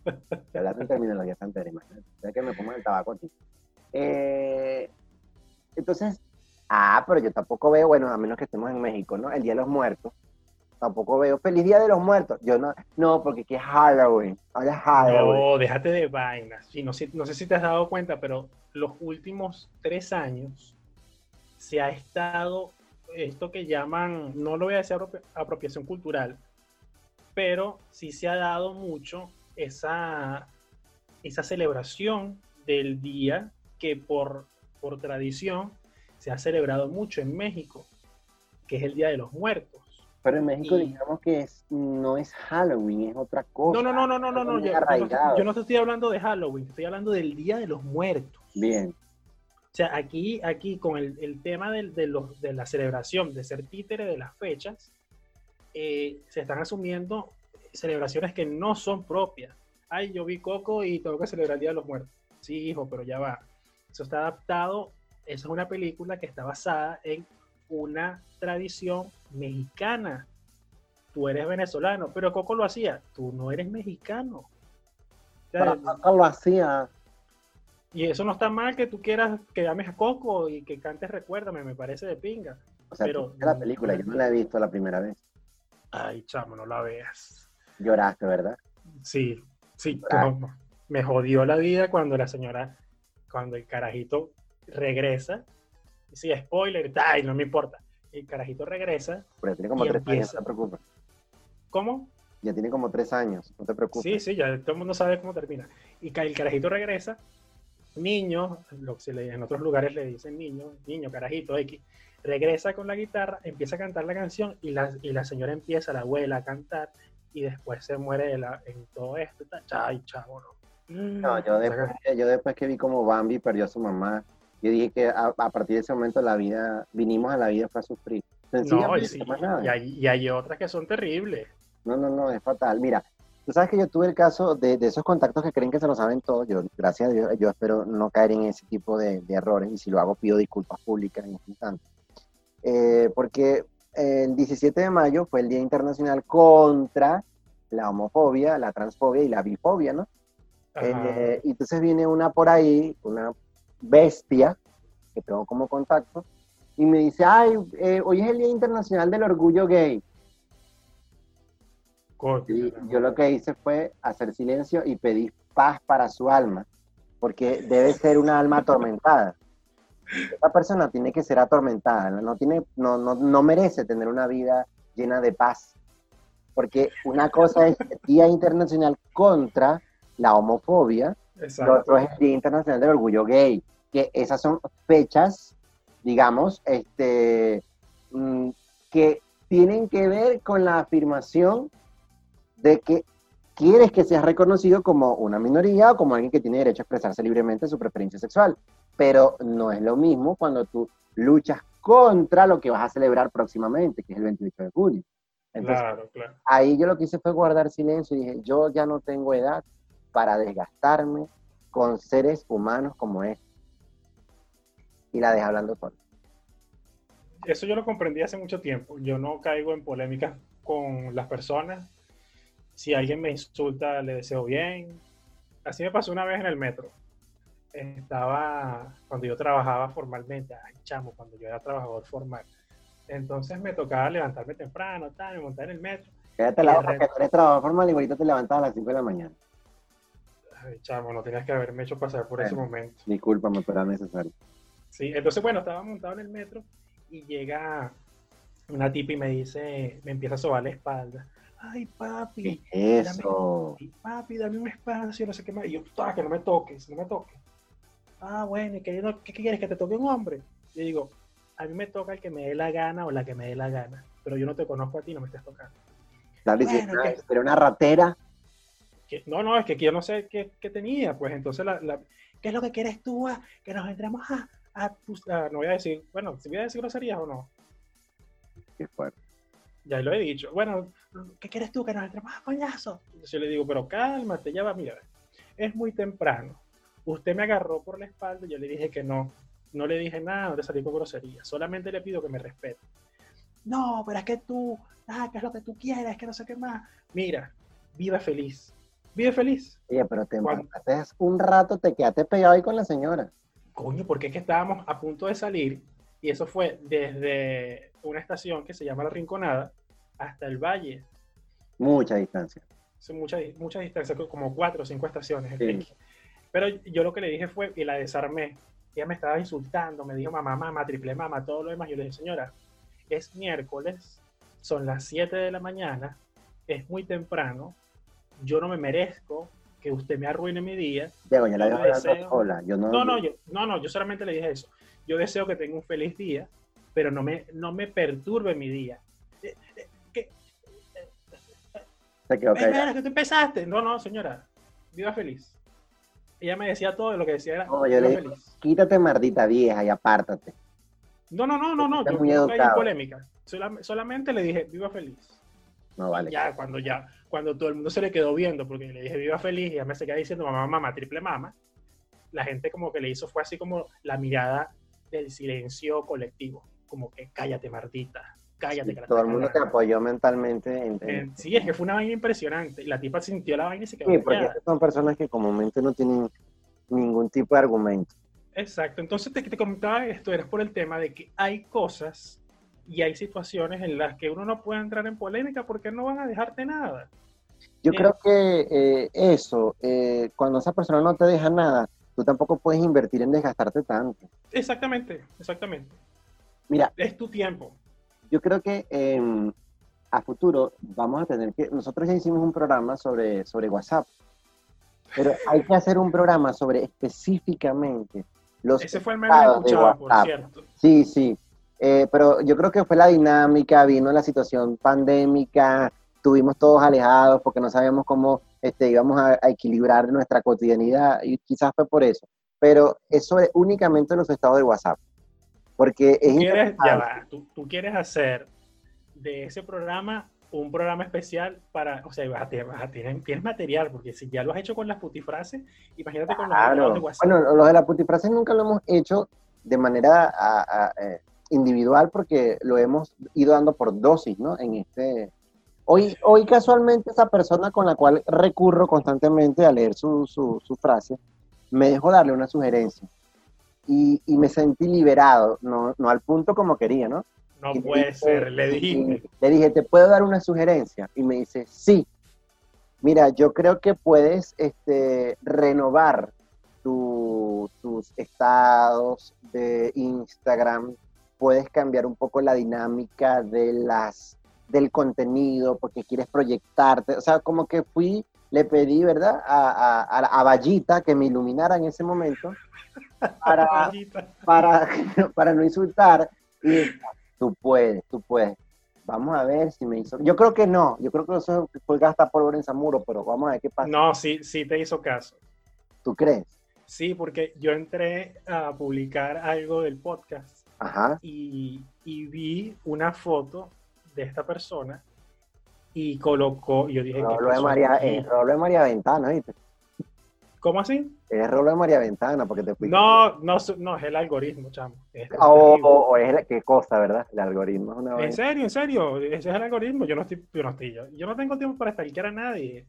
Estoy hablando en terminología santera, imagínate. Sé que me pongo el tabaco aquí. Eh, entonces, ah, pero yo tampoco veo, bueno, a menos que estemos en México, ¿no? El Día de los Muertos. Tampoco veo Feliz Día de los Muertos. Yo no, no, porque aquí es Halloween. Ahora es Halloween. No, déjate de vainas. Y no, sé- no sé si te has dado cuenta, pero los últimos tres años se ha estado esto que llaman, no lo voy a decir apropia- apropiación cultural, pero sí se ha dado mucho esa, esa celebración del día que por, por tradición se ha celebrado mucho en México, que es el Día de los Muertos. Pero en México, Y- digamos que es, no es Halloween, es otra cosa. No, no, no, no, no, no, Yo, yo no estoy hablando de Halloween, estoy hablando del Día de los Muertos. Bien. O sea, aquí, aquí con el, el tema de, los, de la celebración, de ser títere de las fechas, eh, se están asumiendo celebraciones que no son propias. Ay, yo vi Coco y tengo que celebrar el Día de los Muertos. Sí, hijo, pero ya va. Eso está adaptado, esa es una película que está basada en una tradición mexicana. Tú eres venezolano, pero Coco lo hacía. Tú no eres mexicano. O sea, Pero Coco lo hacía. y eso no está mal que tú quieras que llames a Coco y que cantes Recuérdame, me parece de pinga. O sea, Pero- la película, yo no la he visto la primera vez. Ay, chamo, no la veas. Lloraste, ¿verdad? Sí, sí, no, me jodió la vida cuando la señora, cuando el carajito regresa. Sí, spoiler, ay, no me importa. El carajito regresa. Pero tiene como Y tres años, no te preocupes. ¿Cómo? Ya tiene como tres años, no te preocupes. Sí, sí, ya todo el mundo sabe cómo termina. Y el carajito regresa niño, lo que se le, en otros lugares le dicen niño, niño, carajito, X, regresa con la guitarra, empieza a cantar la canción y la, y la señora empieza, la abuela, a cantar y después se muere de la, en todo esto. Ay, chavo, no. No, yo después, yo después que vi como Bambi perdió a su mamá, yo dije que a, a partir de ese momento la vida, vinimos a la vida fue a sufrir. No, y, sí, y hay, y hay otras que son terribles. No, no, no, es fatal. Mira, tú sabes que yo tuve el caso de, de esos contactos que creen que se lo saben todo. Yo, gracias a Dios, yo espero no caer en ese tipo de, de errores y si lo hago pido disculpas públicas en este instante. Eh, porque el 17 de mayo fue el Día Internacional contra la homofobia, la transfobia y la bifobia, ¿no? Eh, y entonces viene una por ahí, una bestia que tengo como contacto, y me dice, ay, eh, hoy es el Día Internacional del Orgullo Gay. Y yo lo que hice fue hacer silencio y pedir paz para su alma, porque debe ser una alma atormentada. Esa persona tiene que ser atormentada, no, tiene, no, no, no merece tener una vida llena de paz. Porque una cosa es el Día Internacional contra la homofobia, lo Exacto. otro es el Día Internacional del Orgullo Gay, que esas son fechas, digamos, este, mm, que tienen que ver con la afirmación de que quieres que seas reconocido como una minoría o como alguien que tiene derecho a expresarse libremente su preferencia sexual. Pero no es lo mismo cuando tú luchas contra lo que vas a celebrar próximamente, que es el 28 de junio. Entonces, Claro, claro. ahí yo lo que hice fue guardar silencio y dije, yo ya no tengo edad para desgastarme con seres humanos como este. Y la dejé hablando sola. Eso yo lo comprendí hace mucho tiempo. Yo no caigo en polémicas con las personas. Si alguien me insulta, le deseo bien. Así me pasó una vez en el metro. Estaba, cuando yo trabajaba formalmente, ay chamo, cuando yo era trabajador formal. Entonces me tocaba levantarme temprano, tal, me montar en el metro. Quédate la porque repente- tú eres trabajador formal y ahorita te levantas a las 5 de la mañana. Ay, chamo, no tenías que haberme hecho pasar por ese momento. Discúlpame, pero era necesario. Sí, entonces, bueno, estaba montado en el metro y llega una tipa y me dice, me empieza a sobar la espalda. Ay, papi, ¿Qué es eso? y, papi, dame un espacio, no sé qué más. Y yo, "Ah, que no me toques, no me toques. Ah, bueno, ¿y yo no- qué, qué quieres? ¿Que te toque un hombre? Yo digo, a mí me toca el que me dé la gana o la que me dé la gana, pero yo no te conozco a ti, no me estés tocando. Bueno, "Ay, que- pero una ratera. Que- no, no, es que yo no sé qué, qué tenía, pues entonces, la, la- ¿qué es lo que quieres tú? ah? Que nos entremos a, a tus- a- no voy a decir, bueno, si voy a decir groserías o no, Qué fuerte. ya lo he dicho. Bueno, ¿qué quieres tú? Que nos entremos a coñazo. Yo le digo, pero cálmate, ya va, mira, es muy temprano. Usted me agarró por la espalda y yo le dije que no. No le dije nada, no le salí con grosería. Solamente le pido que me respete. No, pero es que tú, ah, que es lo que tú quieres, que no sé qué más. Mira, vive feliz. Vive feliz. Oye, pero te embarcaste un rato, te quedaste pegado ahí con la señora. Coño, porque es que estábamos a punto de salir y eso fue desde una estación que se llama La Rinconada hasta el Valle. Mucha distancia. mucha, mucha distancia, como cuatro o cinco estaciones. Sí. Pero yo lo que le dije fue, y la desarmé, ella me estaba insultando, me dijo mamá, mamá, triple mamá, todo lo demás. Yo le dije, señora, es miércoles, son las 7 de la mañana, es muy temprano, yo no me merezco que usted me arruine mi día. Diego, ya la Yo dejo hablando deseo- sola. Yo no, No, no, yo, no, no, yo solamente le dije eso. Yo deseo que tenga un feliz día, pero no me, no me perturbe mi día. Eh, eh, ¿qué? se quedó callada. que tú empezaste. No, no, señora. Viva feliz. Ella me decía todo lo que decía era No, yo le dije, feliz. quítate mardita vieja y apártate. No, no, no, no, no. Yo muy no caí en educado. polémica. Solam- solamente le dije viva feliz. No vale. Ya, cuando ya, cuando todo el mundo se le quedó viendo, porque le dije viva feliz y ya me seguía diciendo mamá, mamá, triple mamá, la gente como que le hizo fue así como la mirada del silencio colectivo. Como que cállate, Martita. Cállate. Sí, que la todo el mundo te cagando". apoyó mentalmente. En, en- Eh, sí, es que fue una vaina impresionante. La tipa sintió la vaina y se quedó Sí, porque son personas que comúnmente no tienen ningún tipo de argumento. Exacto, entonces te, te comentaba esto, era por el tema de que hay cosas y hay situaciones en las que uno no puede entrar en polémica porque no van a dejarte nada. Yo Eh. creo que eh, eso, eh, cuando esa persona no te deja nada, tú tampoco puedes invertir en desgastarte tanto. Exactamente, exactamente. Mira, Es tu tiempo. yo creo que em, a futuro vamos a tener que, nosotros ya hicimos un programa sobre, sobre WhatsApp Pero hay que hacer un programa sobre específicamente los Ese fue el meme escuchado, por cierto. Sí, sí. Eh, pero yo creo que fue la dinámica, vino la situación pandémica, estuvimos todos alejados porque no sabíamos cómo este, íbamos a, equilibrar nuestra cotidianidad y quizás fue por eso. Pero eso es únicamente los estados de WhatsApp. Porque es ¿Tú quieres, ya tú, quieres hacer de ese programa un programa especial para, o sea, vas a, vas tienes, material, porque si ya lo has hecho con las putifrases, imagínate con los de WhatsApp. Bueno, los de las putifrases nunca lo hemos hecho de manera eh, individual porque lo hemos ido dando por dosis, ¿no? En este, Hoy, hoy casualmente esa persona con la cual recurro constantemente a leer su, su, frase, me dejó darle una sugerencia. Y, y, me sentí liberado, no, no al punto como quería, ¿no? No puede ser, le dije. Le dije, ¿te puedo dar una sugerencia? Y me dice, sí. Mira, yo creo que puedes este, renovar tus estados de Instagram, puedes cambiar un poco la dinámica de las del contenido, porque quieres proyectarte. O sea, como que fui, le pedí, ¿verdad? A, a, a Vallita que me iluminara en ese momento para, para, para no insultar. Y tú puedes, tú puedes. Vamos a ver si me hizo. Yo creo que no, yo creo que eso fue gasta por en Zamuro, pero vamos a ver qué pasa. No, sí, sí te hizo caso. ¿Tú crees? Sí, porque yo entré a publicar algo del podcast Ajá. Y, y vi una foto de esta persona y colocó, yo dije... Rolo de María, es de María Ventana, ¿viste? ¿Cómo así? Es rolo de María Ventana, porque te fuiste. No, no, no, es el algoritmo, chamo. o, es la, qué cosa, ¿verdad? El algoritmo es una En serio, en serio, ese es el algoritmo. Yo no estoy, yo no estoy, yo, no tengo tiempo para stalkear a nadie.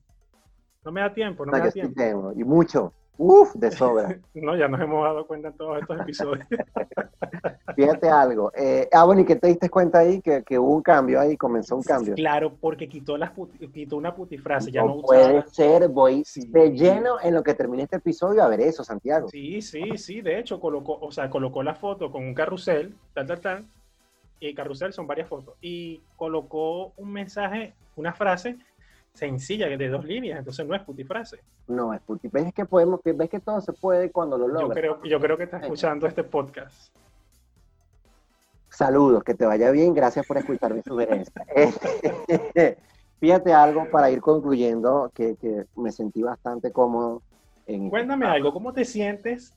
No me da tiempo, no, me da tiempo. y mucho. Uf, de sobra. no, ya nos hemos dado cuenta en todos estos episodios. Fíjate algo. Eh, ah, bueno, ¿y que te diste cuenta ahí? Que, que, hubo un cambio ahí, comenzó un cambio. Claro, porque quitó, las quitó una putifrase. Ya no, puede ser, voy de lleno en lo que termine este episodio a ver eso, Santiago. Sí, sí, sí. De hecho, colocó, o sea, colocó la foto con un carrusel, tal, tal, tal. Y carrusel son varias fotos. Y colocó un mensaje, una frase sencilla, de dos líneas, entonces no es putifrase. No, es putifrase. Es que podemos, ves que todo se puede cuando lo logras. Yo creo, yo creo que estás escuchando este podcast. Saludos, que te vaya bien, gracias por escuchar mi sugerencia. Este, fíjate algo para ir concluyendo, que, me sentí bastante cómodo. En Cuéntame algo, ¿cómo te sientes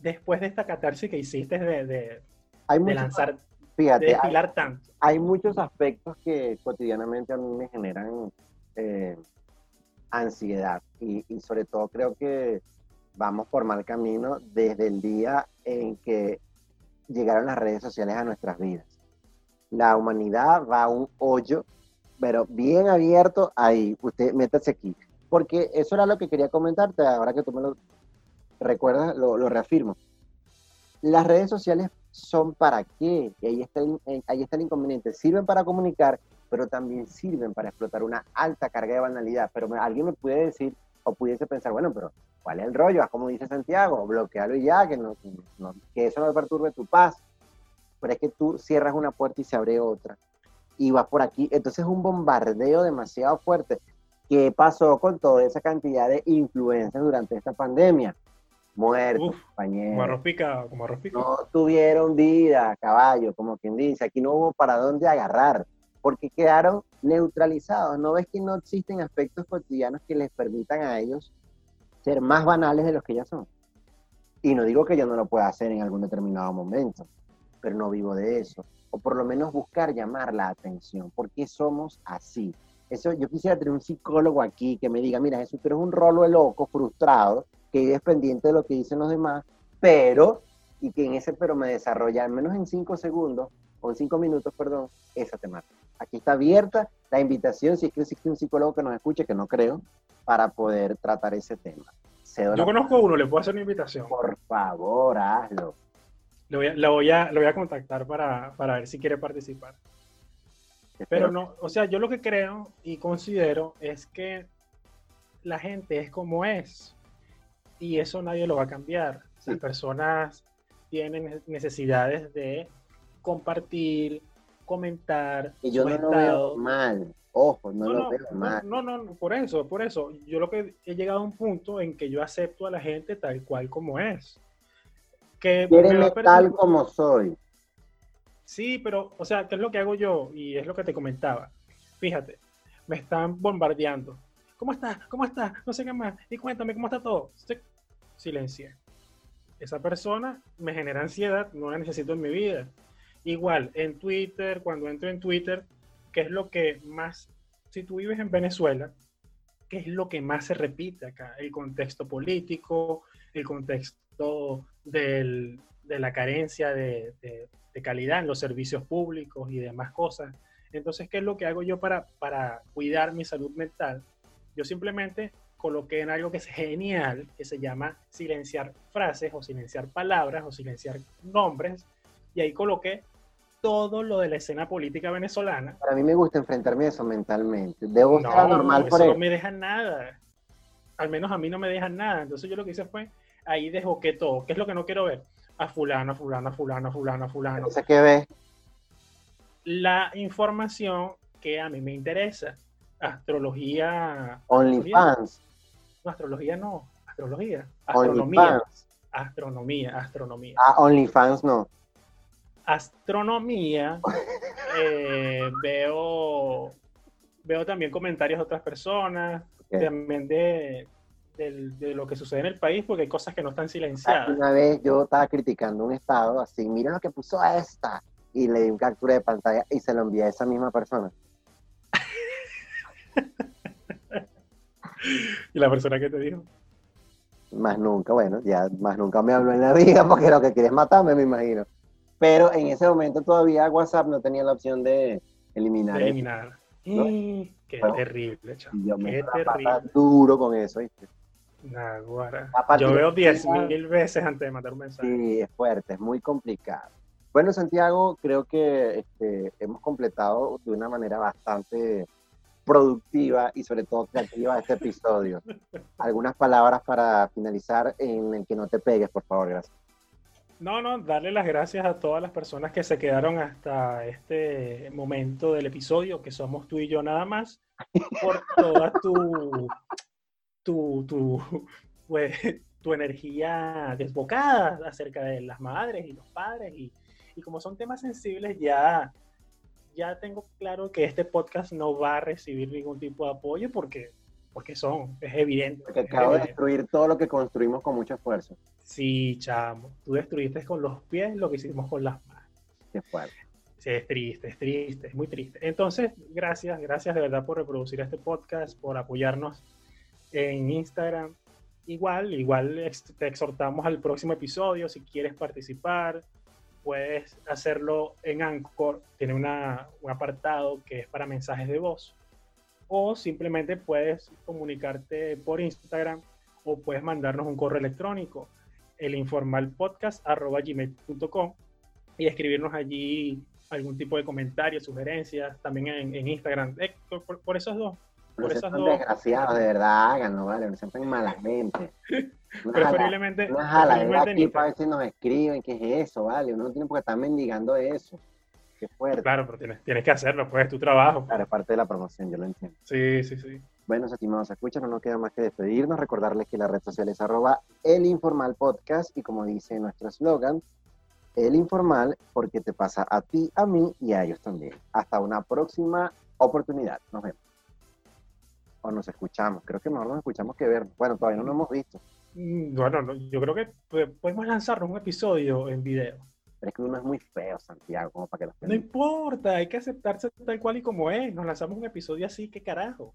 después de esta catarsis que hiciste de, de, lanzar, fíjate, de hay, tanto? Hay muchos aspectos que cotidianamente a mí me generan eh, ansiedad y, sobre todo creo que vamos por mal camino desde el día en que llegaron las redes sociales a nuestras vidas. La humanidad va a un hoyo, pero bien abierto ahí. Usted métase aquí. Porque eso era lo que quería comentarte, ahora que tú me lo recuerdas, lo, reafirmo. Las redes sociales son para qué, y ahí está, ahí está el inconveniente. Sirven para comunicar, pero también sirven para explotar una alta carga de banalidad. Pero alguien me puede decir, o pudiese pensar, bueno, pero ¿cuál es el rollo? Como dice Santiago, bloquealo y ya, que, no, que eso no perturbe tu paz. Pero es que tú cierras una puerta y se abre otra. Y vas por aquí. Entonces es un bombardeo demasiado fuerte. ¿Qué pasó con toda esa cantidad de influencias durante esta pandemia? Muertos, compañeros. Como arroz picado, como arroz No tuvieron vida, caballo, como quien dice. Aquí no hubo para dónde agarrar porque quedaron neutralizados. ¿No ves que no existen aspectos cotidianos que les permitan a ellos ser más banales de los que ya son? Y no digo que yo no lo pueda hacer en algún determinado momento, pero no vivo de eso. O por lo menos buscar llamar la atención. ¿Por qué somos así? Eso, yo quisiera tener un psicólogo aquí que me diga, mira, Jesús, tú eres un rolo de loco, frustrado, que es pendiente de lo que dicen los demás, pero, y que en ese pero me desarrolla al menos en cinco segundos, o en cinco minutos, perdón, esa temática. Aquí está abierta la invitación, si es que existe un psicólogo que nos escuche, que no creo, para poder tratar ese tema. Yo conozco uno, le puedo hacer una invitación. Por favor, hazlo. Lo voy a, lo voy a, lo voy a contactar para, para ver si quiere participar. Pero no, o sea, yo lo que creo y considero es que la gente es como es y eso nadie lo va a cambiar. Las personas tienen necesidades de compartir, comentar. Y yo no lo veo mal. Ojo, no, No, lo no, veo no, mal. no, no, por eso, por eso. Yo lo que he llegado a un punto en que yo acepto a la gente tal cual como es. Que tal como soy. Sí, pero, o sea, ¿qué es lo que hago yo? Y es lo que te comentaba. Fíjate, me están bombardeando. ¿Cómo estás? ¿Cómo estás? No sé qué más. Y cuéntame, ¿cómo está todo? Silencié. Esa persona me genera ansiedad, no la necesito en mi vida. Igual, en Twitter, cuando entro en Twitter, ¿qué es lo que más, si tú vives en Venezuela, qué es lo que más se repite acá? El contexto político, el contexto del- de la carencia de, de- de calidad en los servicios públicos y demás cosas. Entonces, ¿qué es lo que hago yo para, para cuidar mi salud mental? Yo simplemente coloqué en algo que es genial, que se llama silenciar frases o silenciar palabras o silenciar nombres, y ahí coloqué todo lo de la escena política venezolana. Para mí me gusta enfrentarme a eso mentalmente. Debo No, eso por no eso. me deja nada. Al menos a mí no me dejan nada. Entonces yo lo que hice fue, ahí desboqué todo. ¿Qué es lo que no quiero ver? A fulano, a fulano, a fulano, a fulano, a fulano. Entonces, ¿qué ves? La información que a mí me interesa. Astrología. OnlyFans. No, astrología no. Astrología. Astronomía. Astronomía, astronomía. Ah, OnlyFans no. Astronomía. eh, veo, veo también comentarios de otras personas, también de, de lo que sucede en el país, porque hay cosas que no están silenciadas. Una vez yo estaba criticando un estado así, mira lo que puso esta. Y le di un captura de pantalla y se lo envié a esa misma persona. Y la persona que te dijo. Más nunca, bueno, ya más nunca me habló en la vida porque lo que quiere es matarme, me imagino. Pero en ese momento todavía WhatsApp no tenía la opción de eliminar de eliminar. ¿No? Y qué Bueno, terrible, chavo. Y yo me duro con eso, ¿viste? Yo veo de- 10 mil veces antes de mandar un mensaje. Sí, es fuerte, es muy complicado. Bueno, Santiago, creo que este, hemos completado de una manera bastante productiva y sobre todo creativa este episodio. Algunas palabras para finalizar en el que no te pegues, por favor, gracias. No, no, darle las gracias a todas las personas que se quedaron hasta este momento del episodio, que somos tú y yo nada más, por toda tu, tu, tu, pues, tu energía desbocada acerca de las madres y los padres. Y, y como son temas sensibles, ya, ya tengo claro que este podcast no va a recibir ningún tipo de apoyo porque, porque son, es evidente. Porque acabo de destruir todo lo que construimos con mucho esfuerzo. Sí, chamo, tú destruiste con los pies lo que hicimos con las manos. Qué fuerte. Sí, es triste, es triste, es muy triste. Entonces, gracias, gracias de verdad por reproducir este podcast, por apoyarnos en Instagram. Igual, igual te exhortamos al próximo episodio. Si quieres participar, puedes hacerlo en Anchor. Tiene una- un apartado que es para mensajes de voz. O simplemente puedes comunicarte por Instagram o puedes mandarnos un correo electrónico, elinformalpodcast.gmail.com y escribirnos allí algún tipo de comentario, sugerencias, también en, en Instagram. Eh, por, por- esos dos. No Por sean esas tan dos. desgraciados, de verdad, háganlo, ¿vale? No sean tan mala gente. Una jala- Preferiblemente, Una jaladera preferiblemente en aquí para ver si nos escriben, ¿qué es eso, vale? Uno no tiene por qué estar mendigando eso. Qué fuerte. Claro, pero tienes, tienes que hacerlo, pues es tu trabajo. Claro, es parte de la promoción, yo lo entiendo. Sí, sí, sí. Bueno, estimados escuchas, no nos queda más que despedirnos, recordarles que la red social es arroba el informal podcast y como dice nuestro eslogan, el informal porque te pasa a ti, a mí y a ellos también. Hasta una próxima oportunidad. Nos vemos. O nos escuchamos. Creo que mejor nos escuchamos que ver. Bueno, todavía no nos hemos visto. Mm, Bueno, no, yo creo que pues, podemos lanzarnos un episodio en video. Pero es que uno es muy feo, Santiago, como para que los No importa, hay que aceptarse tal cual y como es. Nos lanzamos un episodio así, qué carajo.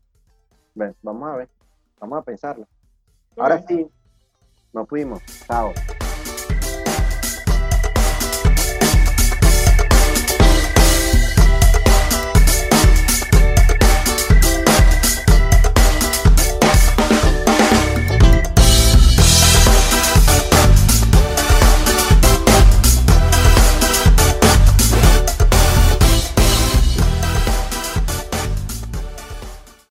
Bueno, vamos a ver. Vamos a pensarlo. Ahora sí, nos fuimos. Chao.